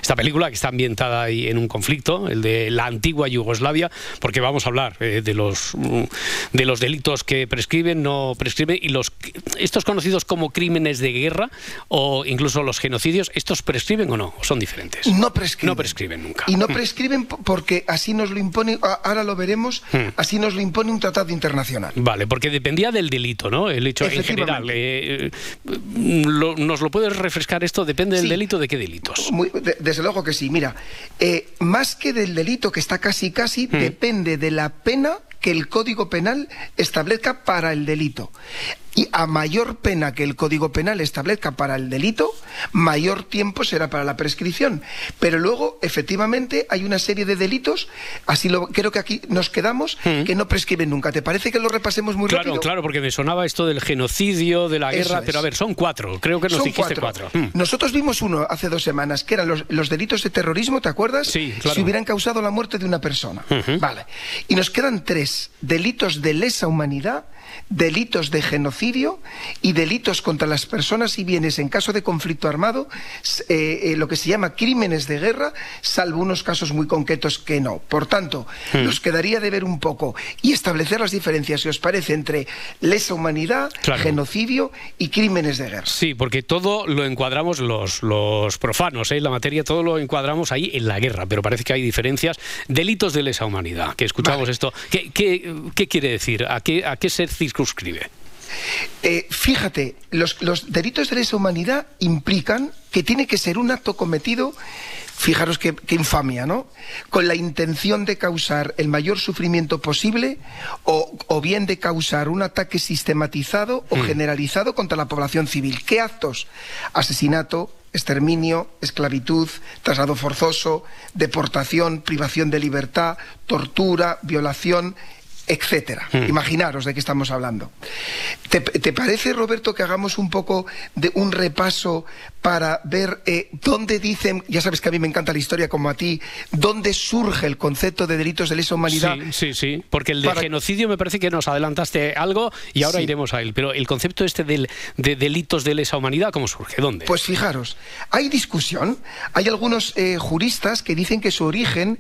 Speaker 1: esta película que está ambientada ahí en un conflicto, el de la antigua Yugoslavia, porque vamos a hablar eh, de los mm, de los delitos que prescriben, no prescriben y los estos conocidos como crímenes de guerra o incluso los genocidios, estos prescriben o no, son diferentes.
Speaker 7: No prescriben.
Speaker 1: No prescriben nunca.
Speaker 7: Y no prescriben porque así nos lo impone, ahora lo veremos, mm. así nos lo impone un tratado internacional.
Speaker 1: Vale, porque dependía del delito, ¿no? El hecho en general. Eh, ¿Nos lo puedes refrescar esto? ¿Depende del delito de qué delitos?
Speaker 7: desde luego que sí. Mira, eh, más que del delito que está casi casi, mm. Depende de la pena que el Código Penal establezca para el delito. Y a mayor pena que el Código Penal establezca para el delito, mayor tiempo será para la prescripción. Pero luego, efectivamente, hay una serie de delitos, así lo creo que aquí nos quedamos, mm. que no prescriben nunca. ¿Te parece que lo repasemos muy
Speaker 1: rápido?
Speaker 7: Claro,
Speaker 1: claro, porque me sonaba esto del genocidio, de la guerra, pero a ver, son cuatro, creo que nos dijiste cuatro.
Speaker 7: Mm. Nosotros vimos uno hace dos semanas, que eran los, delitos de terrorismo, ¿te acuerdas?
Speaker 1: Sí, claro.
Speaker 7: Si hubieran causado la muerte de una persona. Vale. Y nos quedan tres, delitos de lesa humanidad, delitos de genocidio y delitos contra las personas y bienes en caso de conflicto armado, eh, eh, lo que se llama crímenes de guerra, salvo unos casos muy concretos que no. Por tanto, hmm. nos quedaría de ver un poco y establecer las diferencias, si os parece, entre lesa humanidad, genocidio y crímenes de guerra.
Speaker 1: Sí, porque todo lo encuadramos los, los profanos, ¿eh? la materia, todo lo encuadramos ahí en la guerra, pero parece que hay diferencias. Delitos de lesa humanidad, que escuchamos esto. ¿Qué, qué, quiere decir? ¿A qué, a qué ser circunscribe?
Speaker 7: Eh, fíjate, los, delitos de lesa humanidad implican que tiene que ser un acto cometido, fijaros qué, infamia, ¿no? Con la intención de causar el mayor sufrimiento posible o, bien de causar un ataque sistematizado o hmm. generalizado contra la población civil. ¿Qué actos? Asesinato, exterminio, esclavitud, traslado forzoso, deportación, privación de libertad, tortura, violación, etcétera. Hmm. Imaginaros de qué estamos hablando. ¿Te, parece, Roberto, que hagamos un poco de un repaso para ver eh, dónde dicen, ya sabes que a mí me encanta la historia como a ti, dónde surge el concepto de delitos de lesa humanidad?
Speaker 1: Sí, sí, sí, porque el de genocidio me parece que nos adelantaste algo y ahora iremos a él, pero el concepto este de delitos de lesa humanidad, ¿cómo surge? ¿Dónde?
Speaker 7: Pues fijaros, hay discusión, hay algunos eh, juristas que dicen que su origen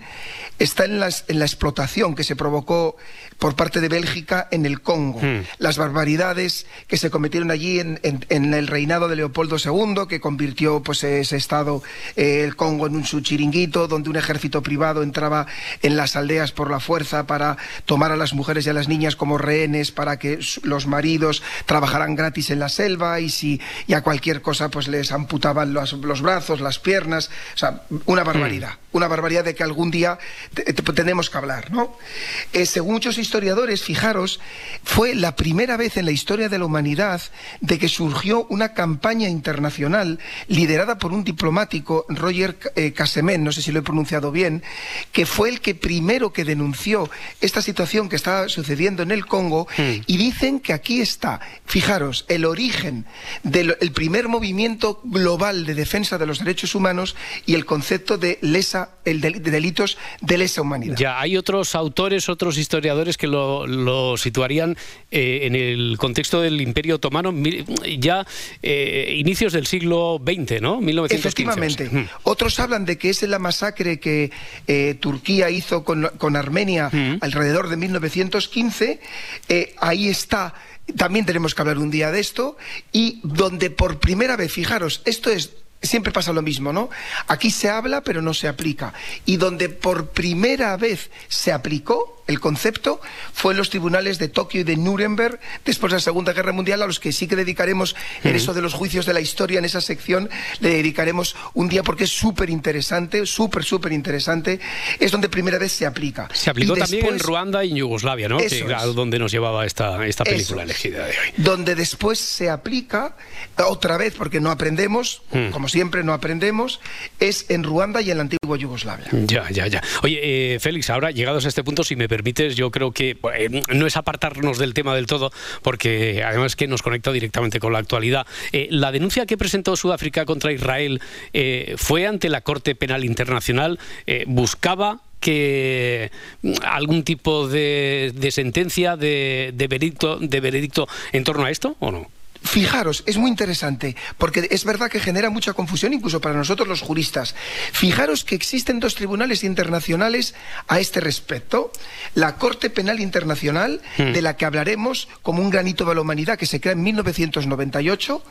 Speaker 7: está en, en la explotación que se provocó por parte de Bélgica en el Congo. Hmm. Las barbaridades que se cometieron allí en, el reinado de Leopoldo II, que convirtió pues, ese estado, eh, el Congo, en un su chiringuito, donde un ejército privado entraba en las aldeas por la fuerza para tomar a las mujeres y a las niñas como rehenes para que los maridos trabajaran gratis en la selva y si y a cualquier cosa pues les amputaban los, brazos, las piernas, o sea, una barbaridad, hmm. una barbaridad de que algún día tenemos que hablar, ¿no? Eh, según muchos historiadores, fijaros, fue la primera vez en la historia de la humanidad de que surgió una campaña internacional liderada por un diplomático, Roger eh, no sé si lo he pronunciado bien, que fue el que primero que denunció esta situación que estaba sucediendo en el Congo hmm. y dicen que aquí está, fijaros, el origen del primer movimiento global de defensa de los derechos humanos y el concepto de lesa, el de delitos de lesa humanidad.
Speaker 1: Ya, hay otros autores, otros historiadores que lo, situarían eh, en el contexto del Imperio Otomano ya eh, inicios del siglo XX, ¿no? 1915.
Speaker 7: Efectivamente. Mm. Otros hablan de que es la masacre que eh, Turquía hizo con, con Armenia mm. alrededor de 1915. ahí está también tenemos que hablar un día de esto y donde por primera vez, fijaros, esto es siempre pasa lo mismo, ¿no? Aquí se habla pero no se aplica. Y donde por primera vez se aplicó el concepto fue en los tribunales de Tokio y de Nuremberg después de la Segunda Guerra Mundial, a los que sí que dedicaremos en eso de los juicios de la historia, en esa sección, le dedicaremos un día porque es súper interesante, súper, súper interesante. Es donde primera vez se aplica.
Speaker 1: Se aplicó también en Ruanda y en Yugoslavia, ¿no? Que donde nos llevaba esta, esta película elegida de hoy.
Speaker 7: Donde después se aplica, otra vez, porque no aprendemos, mm. como siempre no aprendemos, es en Ruanda y en la antigua Yugoslavia.
Speaker 1: Ya, ya, ya. Oye, eh, Félix, ahora llegados a este punto, si me permites, yo creo que eh, no es apartarnos del tema del todo, porque además que nos conecta directamente con la actualidad. Eh, la denuncia que presentó Sudáfrica contra Israel fue ante la Corte Penal Internacional, buscaba que mm, algún tipo de, sentencia, de, veredicto, de veredicto en torno a esto o no?
Speaker 7: Fijaros, es muy interesante, porque es verdad que genera mucha confusión incluso para nosotros los juristas. Fijaros que existen dos tribunales internacionales a este respecto. La Corte Penal Internacional, hmm. de la que hablaremos como un granito de la humanidad que se crea en 1998,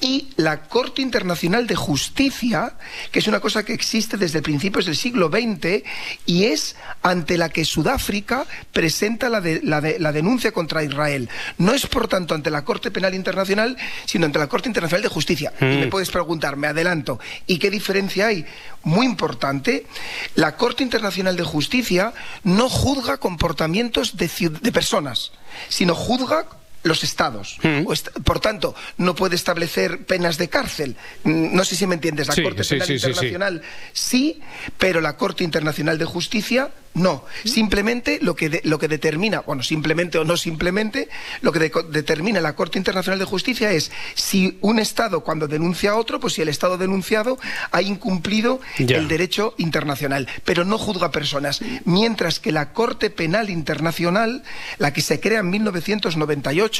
Speaker 7: y la Corte Internacional de Justicia, que es una cosa que existe desde principios del siglo XX y es ante la que Sudáfrica presenta la, la denuncia contra Israel. No es, por tanto, ante la Corte Penal Internacional, sino ante la Corte Internacional de Justicia. Y me mm. puedes preguntar, me adelanto, ¿y qué diferencia hay? Muy importante, la Corte Internacional de Justicia no juzga comportamientos de, de personas, sino juzga los estados. Mm. Por tanto, no puede establecer penas de cárcel. Mm, no sé si me entiendes. La Corte Penal Internacional sí, pero la Corte Internacional de Justicia no, simplemente lo que, lo que determina, bueno, simplemente o no simplemente, lo que determina la Corte Internacional de Justicia es si un Estado cuando denuncia a otro, pues si el Estado denunciado ha incumplido el derecho internacional, pero no juzga personas. Mientras que la Corte Penal Internacional, la que se crea en 1998,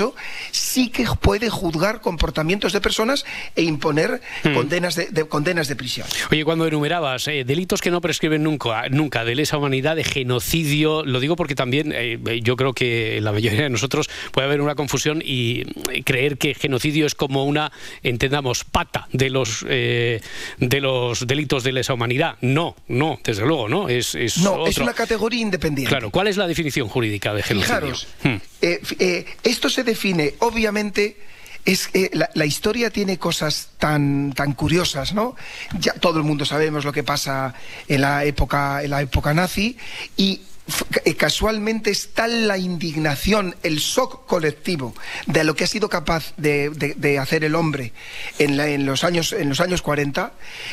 Speaker 7: sí que puede juzgar comportamientos de personas e imponer hmm. condenas, de, condenas de prisión.
Speaker 1: Oye, cuando enumerabas eh, delitos que no prescriben nunca, nunca de lesa humanidad, genocidio. Lo digo porque también eh, yo creo que la mayoría de nosotros puede haber una confusión y creer que genocidio es como una, entendamos, pata de los eh, de los delitos de lesa humanidad. No, no, desde luego, no. Es,
Speaker 7: no, es una categoría independiente.
Speaker 1: Claro, ¿cuál es la definición jurídica de genocidio?
Speaker 7: Fijaros, hmm. Eh, esto se define, obviamente es que la, historia tiene cosas tan, tan curiosas, ¿no? Ya todo el mundo sabemos lo que pasa en la época, en la época nazi y eh, casualmente está la indignación, el shock colectivo de lo que ha sido capaz de, hacer el hombre en, los años, en los años 40,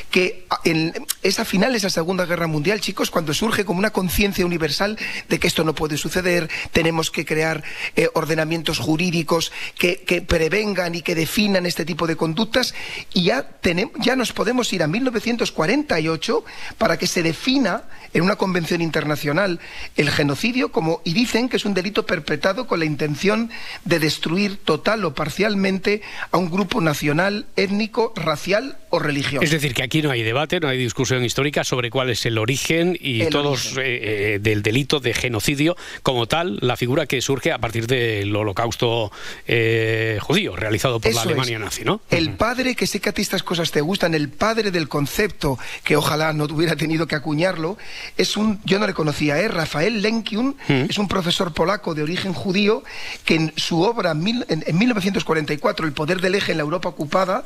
Speaker 7: que en, es a finales de la Segunda Guerra Mundial, chicos, cuando surge como una conciencia universal de que esto no puede suceder, tenemos que crear eh, ordenamientos jurídicos que, prevengan y que definan este tipo de conductas, y ya, tenemos, ya nos podemos ir a 1948 para que se defina en una convención internacional el genocidio como y dicen que es un delito perpetrado con la intención de destruir total o parcialmente a un grupo nacional, étnico, racial o religioso.
Speaker 1: Es decir, que aquí no hay debate, no hay discusión histórica sobre cuál es el origen y todos eh, eh, del delito de genocidio como tal, la figura que surge a partir del holocausto eh, judío realizado por la Alemania nazi, ¿no?
Speaker 7: El padre, que sé que a ti estas cosas te gustan, el padre del concepto, que ojalá no hubiera tenido que acuñarlo, es un, yo no le conocía, es Rafael Lenkiun, mm. es un profesor polaco de origen judío que en su obra en, en 1944, El poder del eje en la Europa ocupada,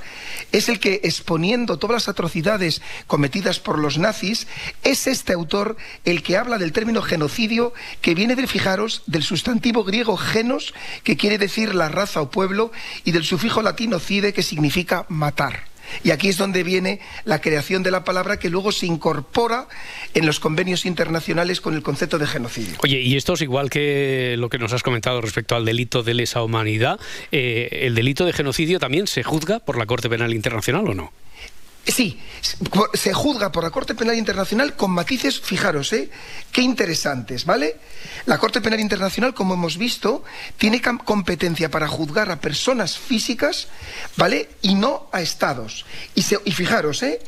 Speaker 7: es el que exponiendo todas las atrocidades cometidas por los nazis, es este autor el que habla del término genocidio que viene de, fijaros, del sustantivo griego genos, que quiere decir la raza o pueblo, y del sufijo latino cide, que significa matar. Y aquí es donde viene la creación de la palabra que luego se incorpora en los convenios internacionales con el concepto de genocidio.
Speaker 1: Oye, y esto es igual que lo que nos has comentado respecto al delito de lesa humanidad. Eh, ¿El delito de genocidio también se juzga por la Corte Penal Internacional o no?
Speaker 7: Sí, se juzga por la Corte Penal Internacional con matices, fijaros, ¿eh? Qué interesantes, ¿vale? La Corte Penal Internacional, como hemos visto, tiene competencia para juzgar a personas físicas, ¿vale? Y no a estados. Y, y fijaros, ¿eh?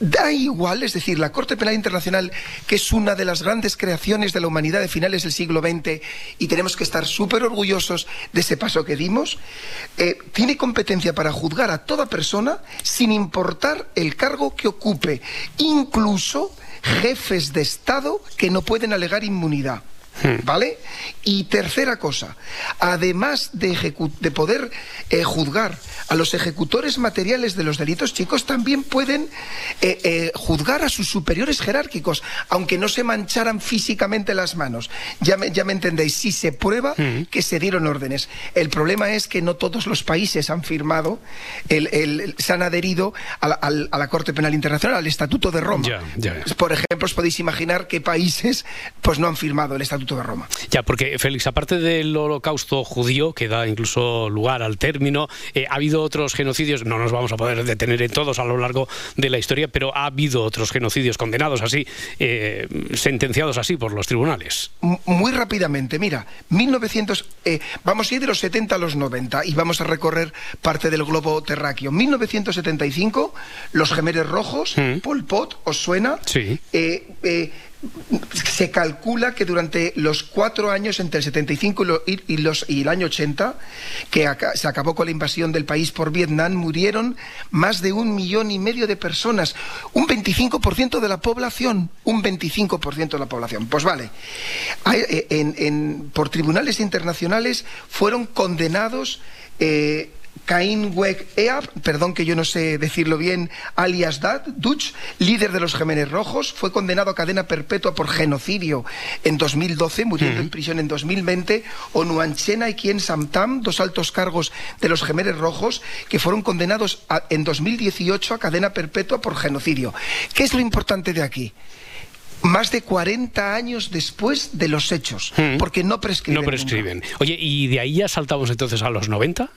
Speaker 7: Da igual, es decir, la Corte Penal Internacional, que es una de las grandes creaciones de la humanidad de finales del siglo XX, y tenemos que estar súper orgullosos de ese paso que dimos, eh, tiene competencia para juzgar a toda persona sin importar el cargo que ocupe, incluso jefes de Estado que no pueden alegar inmunidad. Hmm. ¿Vale? Y tercera cosa, además de, de poder eh, juzgar a los ejecutores materiales de los delitos, chicos, también pueden eh, eh, juzgar a sus superiores jerárquicos, aunque no se mancharan físicamente las manos. Ya me, ya me entendéis, si se prueba hmm. que se dieron órdenes. El problema es que no todos los países han firmado, el, se han adherido a la, Corte Penal Internacional, al Estatuto de Roma. Por ejemplo, os podéis imaginar qué países pues, no han firmado el Estatuto De Roma.
Speaker 1: Ya, porque Félix, aparte del holocausto judío, que da incluso lugar al término, eh, ha habido otros genocidios, no nos vamos a poder detener en todos a lo largo de la historia, pero ha habido otros genocidios condenados así, eh, sentenciados así por los tribunales.
Speaker 7: Muy rápidamente, mira, 1900, eh, vamos a ir de los 70 a los 90 y vamos a recorrer parte del globo terráqueo. 1975, los gemeres rojos, mm. Pol Pot, ¿os suena?
Speaker 1: Sí
Speaker 7: se calcula que durante los cuatro años entre el 75 y, los, y el año 80, que se acabó con la invasión del país por Vietnam, murieron más de un millón y medio de personas, un 25% de la población, un 25% de la población. Pues vale, eh, por tribunales internacionales fueron condenados eh, Caín Weg Eab, perdón que yo no sé decirlo bien, alias Dad, Dutch, líder de los Gemenes Rojos, fue condenado a cadena perpetua por genocidio en 2012, muriendo en prisión en 2020. Onuanchena y Quien Samtam, dos altos cargos de los Gemenes Rojos, que fueron condenados en 2018 a cadena perpetua por genocidio. ¿Qué es lo importante de aquí? Más de 40 años después de los hechos, hmm. porque no prescriben.
Speaker 1: No prescriben. Oye, ¿y de ahí ya saltamos entonces a los 90?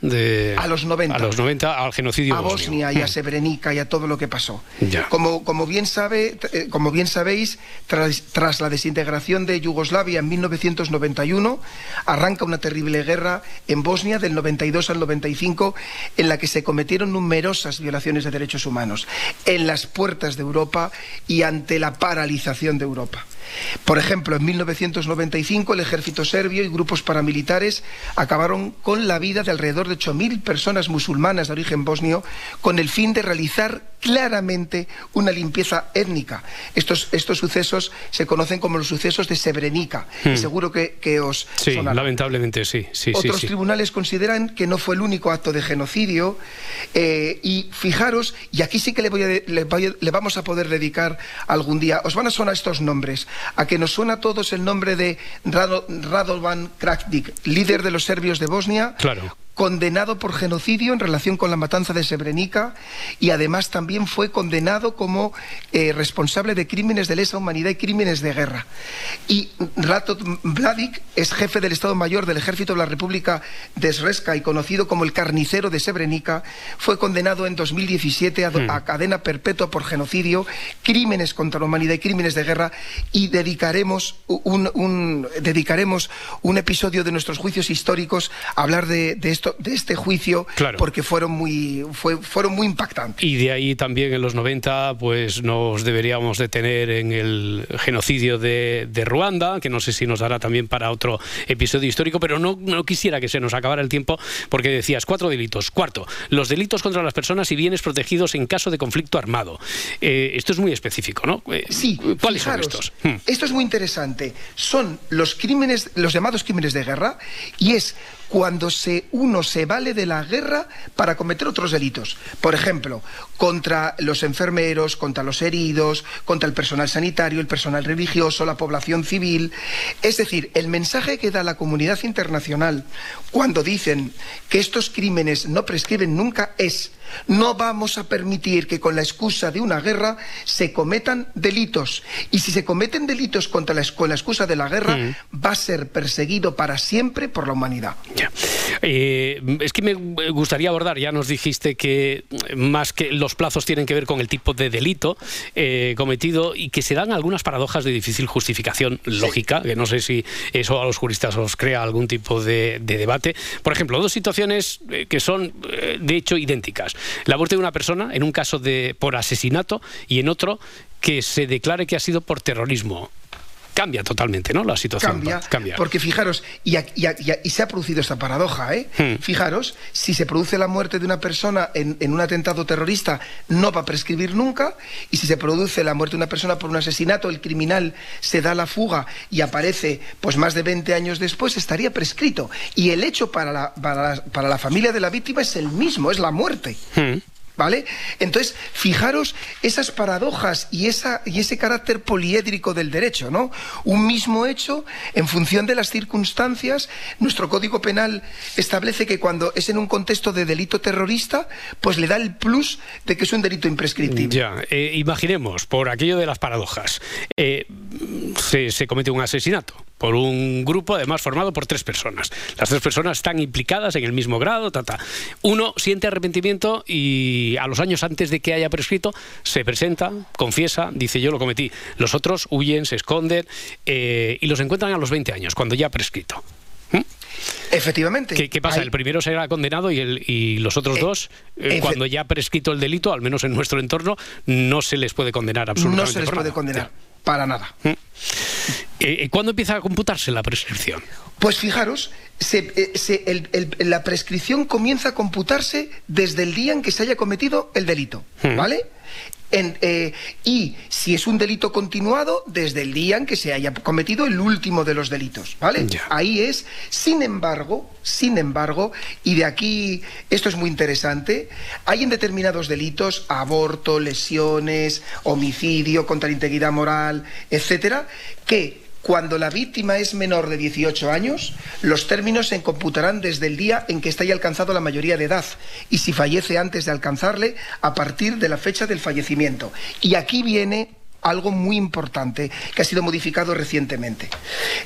Speaker 7: A los 90.
Speaker 1: A los 90, al genocidio
Speaker 7: A Bosnia y a hmm. Srebrenica y a todo lo que pasó. Como, como, bien, sabe, eh, como bien sabéis, tras, tras la desintegración de Yugoslavia en 1991, arranca una terrible guerra en Bosnia del 92 al 95, en la que se cometieron numerosas violaciones de derechos humanos, en las puertas de Europa y ante la paralización de Europa. Por ejemplo, en 1995 el ejército serbio y grupos paramilitares acabaron con la vida de alrededor de 8.000 personas musulmanas de origen bosnio con el fin de realizar claramente una limpieza étnica. Estos, estos sucesos se conocen como los sucesos de Srebrenica. Hmm. seguro que, os
Speaker 1: Sí, lamentablemente sí. sí
Speaker 7: Otros tribunales consideran que no fue el único acto de genocidio eh, y fijaros, y aquí sí que le, voy a, le, vamos a poder dedicar algún día, os van a sonar estos nombres, a que nos suena a todos el nombre de Radovan Krakdik, líder de los serbios de Bosnia,
Speaker 1: claro
Speaker 7: condenado por genocidio en relación con la matanza de Srebrenica y además también fue condenado como eh, responsable de crímenes de lesa humanidad y crímenes de guerra. Y Rato Mladic es jefe del Estado Mayor del Ejército de la República de Sreska y conocido como el carnicero de Srebrenica, fue condenado en 2017 hmm. a, cadena perpetua por genocidio, crímenes contra la humanidad y crímenes de guerra y dedicaremos un, dedicaremos un episodio de nuestros juicios históricos a hablar de, de esto de este juicio porque fueron muy, fueron muy impactantes.
Speaker 1: Y de ahí también en los 90 pues nos deberíamos detener en el genocidio de, Ruanda, que no sé si nos dará también para otro episodio histórico, pero no, no quisiera que se nos acabara el tiempo porque decías cuatro delitos. Cuarto, los delitos contra las personas y bienes protegidos en caso de conflicto armado. Eh, esto es muy específico, ¿no?
Speaker 7: Eh, sí.
Speaker 1: ¿Cuáles son estos? Hmm.
Speaker 7: Esto es muy interesante. Son los crímenes, los llamados crímenes de guerra y es cuando se, uno se vale de la guerra para cometer otros delitos. Por ejemplo, contra los enfermeros, contra los heridos, contra el personal sanitario, el personal religioso, la población civil. Es decir, el mensaje que da la comunidad internacional cuando dicen que estos crímenes no prescriben nunca es no vamos a permitir que con la excusa de una guerra se cometan delitos. Y si se cometen delitos contra la, con la excusa de la guerra, mm. va a ser perseguido para siempre por la humanidad.
Speaker 1: Eh, es que me gustaría abordar, ya nos dijiste que más que los plazos tienen que ver con el tipo de delito eh, cometido y que se dan algunas paradojas de difícil justificación lógica, que no sé si eso a los juristas os crea algún tipo de debate. Por ejemplo, dos situaciones eh, que son de hecho idénticas. La muerte de una persona en un caso de por asesinato y en otro que se declare que ha sido por terrorismo cambia totalmente, ¿no? La situación
Speaker 7: cambia, Porque fijaros, y, se ha producido esta paradoja, ¿eh? Hmm. Fijaros, si se produce la muerte de una persona en, un atentado terrorista, no va a prescribir nunca, y si se produce la muerte de una persona por un asesinato, el criminal se da la fuga y aparece pues más de 20 años después, estaría prescrito. Y el hecho para la, para la, familia de la víctima es el mismo, es la muerte. Hmm. ¿Vale? Entonces, fijaros esas paradojas y, esa, y ese carácter poliédrico del derecho, ¿no? Un mismo hecho, en función de las circunstancias, nuestro Código Penal establece que cuando es en un contexto de delito terrorista, pues le da el plus de que es un delito imprescriptible.
Speaker 1: Ya, eh, imaginemos, por aquello de las paradojas, eh, se comete un asesinato por un grupo además formado por tres personas. Las tres personas están implicadas en el mismo grado, ta, Uno siente arrepentimiento y a los años antes de que haya prescrito se presenta, confiesa, dice yo lo cometí. Los otros huyen, se esconden eh, y los encuentran a los 20 años, cuando ya ha prescrito.
Speaker 7: ¿Mm? Efectivamente.
Speaker 1: ¿Qué, pasa? El primero será condenado y, el, y los otros eh, dos, eh, cuando ya ha prescrito el delito, al menos en nuestro entorno, no se les puede condenar absolutamente.
Speaker 7: No se les puede condenar. Para nada.
Speaker 1: ¿Mm? ¿Cuándo empieza a computarse la prescripción?
Speaker 7: Pues fijaros, la prescripción comienza a computarse desde el día en que se haya cometido el delito, ¿Mm? Eh, y si es un delito continuado, desde el día en que se haya cometido el último de los delitos, ¿vale? Ahí es, sin embargo, sin embargo, y de aquí esto es muy interesante, hay en determinados delitos, aborto, lesiones, homicidio, contra la integridad moral, etcétera, que cuando la víctima es menor de 18 años, los términos se computarán desde el día en que esté alcanzado la mayoría de edad y si fallece antes de alcanzarle, a partir de la fecha del fallecimiento. Y aquí viene algo muy importante que ha sido modificado recientemente.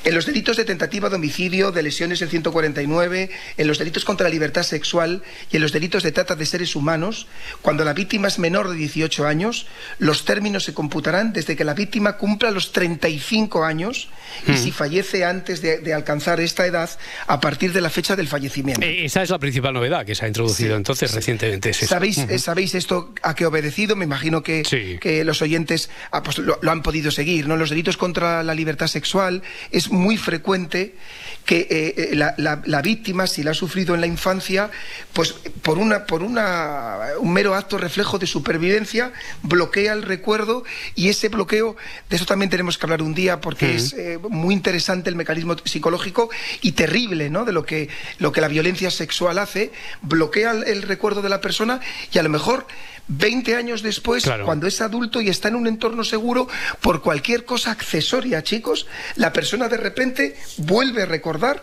Speaker 7: En los delitos de tentativa de homicidio, de lesiones en 149, en los delitos contra la libertad sexual y en los delitos de trata de seres humanos, cuando la víctima es menor de 18 años, los términos se computarán desde que la víctima cumpla los 35 años y si fallece antes de, alcanzar esta edad, a partir de la fecha del fallecimiento.
Speaker 1: Eh, esa es la principal novedad que se ha introducido entonces recientemente.
Speaker 7: ¿Sabéis, ¿Sabéis esto a qué obedecido? Me imagino que, que los oyentes pues lo, han podido seguir. ¿no? Los delitos contra la libertad sexual es muy frecuente que eh, eh, la, víctima, si la ha sufrido en la infancia, pues por, una, por una, un mero acto reflejo de supervivencia, bloquea el recuerdo y ese bloqueo, de eso también tenemos que hablar un día porque es eh, muy interesante el mecanismo psicológico y terrible ¿no? de lo que, lo que la violencia sexual hace, bloquea el recuerdo de la persona y a lo mejor 20 años después, cuando es adulto y está en un entorno seguro, por cualquier cosa accesoria, chicos, la persona de repente vuelve a recordar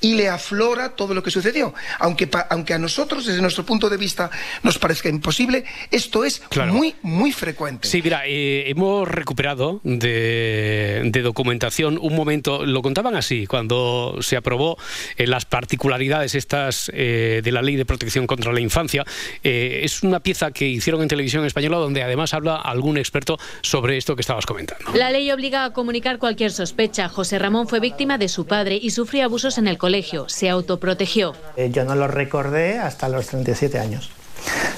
Speaker 7: y le aflora todo lo que sucedió. Aunque, aunque a nosotros, desde nuestro punto de vista, nos parezca imposible, esto es muy, muy frecuente.
Speaker 1: Sí, mira, eh, hemos recuperado de, documentación un momento, lo contaban así, cuando se aprobó eh, las particularidades estas eh, de la Ley de Protección contra la Infancia. es una pieza que hicieron en televisión española donde además habla algún experto sobre esto que estabas comentando.
Speaker 19: La ley obliga a comunicar cualquier sospecha. José Ramón fue víctima de su padre y sufrió abusos en el colegio. Se autoprotegió.
Speaker 20: Eh, yo no lo recordé hasta los 37 años.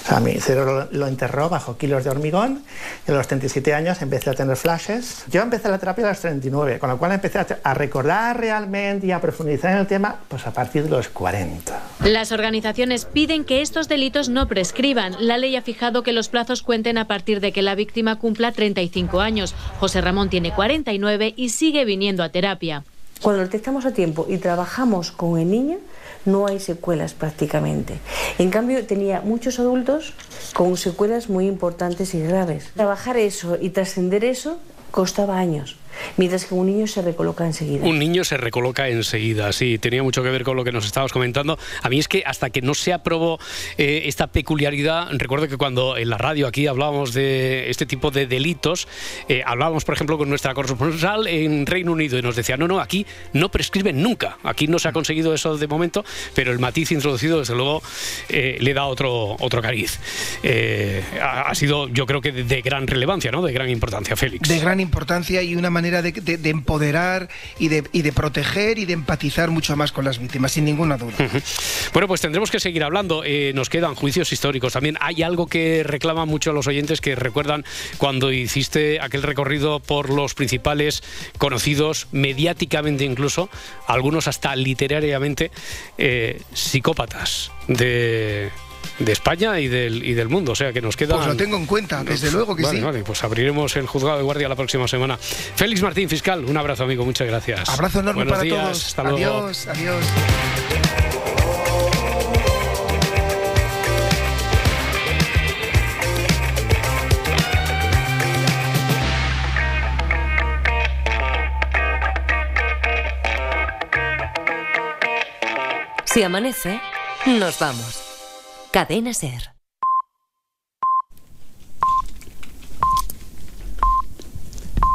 Speaker 20: O sea, mi cerebro lo, enterró bajo kilos de hormigón y a los 37 años empecé a tener flashes. Yo empecé la terapia a los 39, con lo cual empecé a, recordar realmente y a profundizar en el tema pues a partir de los 40.
Speaker 19: Las organizaciones piden que estos delitos no prescriban. La ley ha fijado que los plazos cuenten a partir de que la víctima cumpla 35 años. José Ramón tiene 49 y sigue viniendo a terapia.
Speaker 21: Cuando detectamos a tiempo y trabajamos con el niño, no hay secuelas prácticamente. En cambio, tenía muchos adultos con secuelas muy importantes y graves. Trabajar eso y trascender eso costaba años. Mientras que un niño se recoloca enseguida.
Speaker 1: Un niño se recoloca enseguida, sí, tenía mucho que ver con lo que nos estabas comentando. A mí es que hasta que no se aprobó eh, esta peculiaridad, recuerdo que cuando en la radio aquí hablábamos de este tipo de delitos, eh, hablábamos, por ejemplo, con nuestra corresponsal en Reino Unido y nos decía, no, no, aquí no prescriben nunca, aquí no se ha conseguido eso de momento, pero el matiz introducido, desde luego, eh, le da otro, otro cariz. Ha, sido, yo creo que de, de gran relevancia, ¿no? De gran importancia, Félix.
Speaker 7: De gran importancia y una manera de, empoderar y de, proteger y de empatizar mucho más con las víctimas, sin ninguna duda.
Speaker 1: Bueno, pues tendremos que seguir hablando. Eh, nos quedan juicios históricos. También hay algo que reclaman mucho los oyentes que recuerdan cuando hiciste aquel recorrido por los principales conocidos, mediáticamente incluso, algunos hasta literariamente, eh, psicópatas de de España y del, y del mundo. O sea que nos queda.
Speaker 7: Pues lo tengo en cuenta, desde luego que sí.
Speaker 1: Vale, pues abriremos el juzgado de guardia la próxima semana. Félix Martín, fiscal, un abrazo, amigo, muchas gracias.
Speaker 7: Abrazo enorme para todos.
Speaker 1: Hasta
Speaker 7: adiós, adiós.
Speaker 4: Si amanece, nos vamos. Cadena Ser.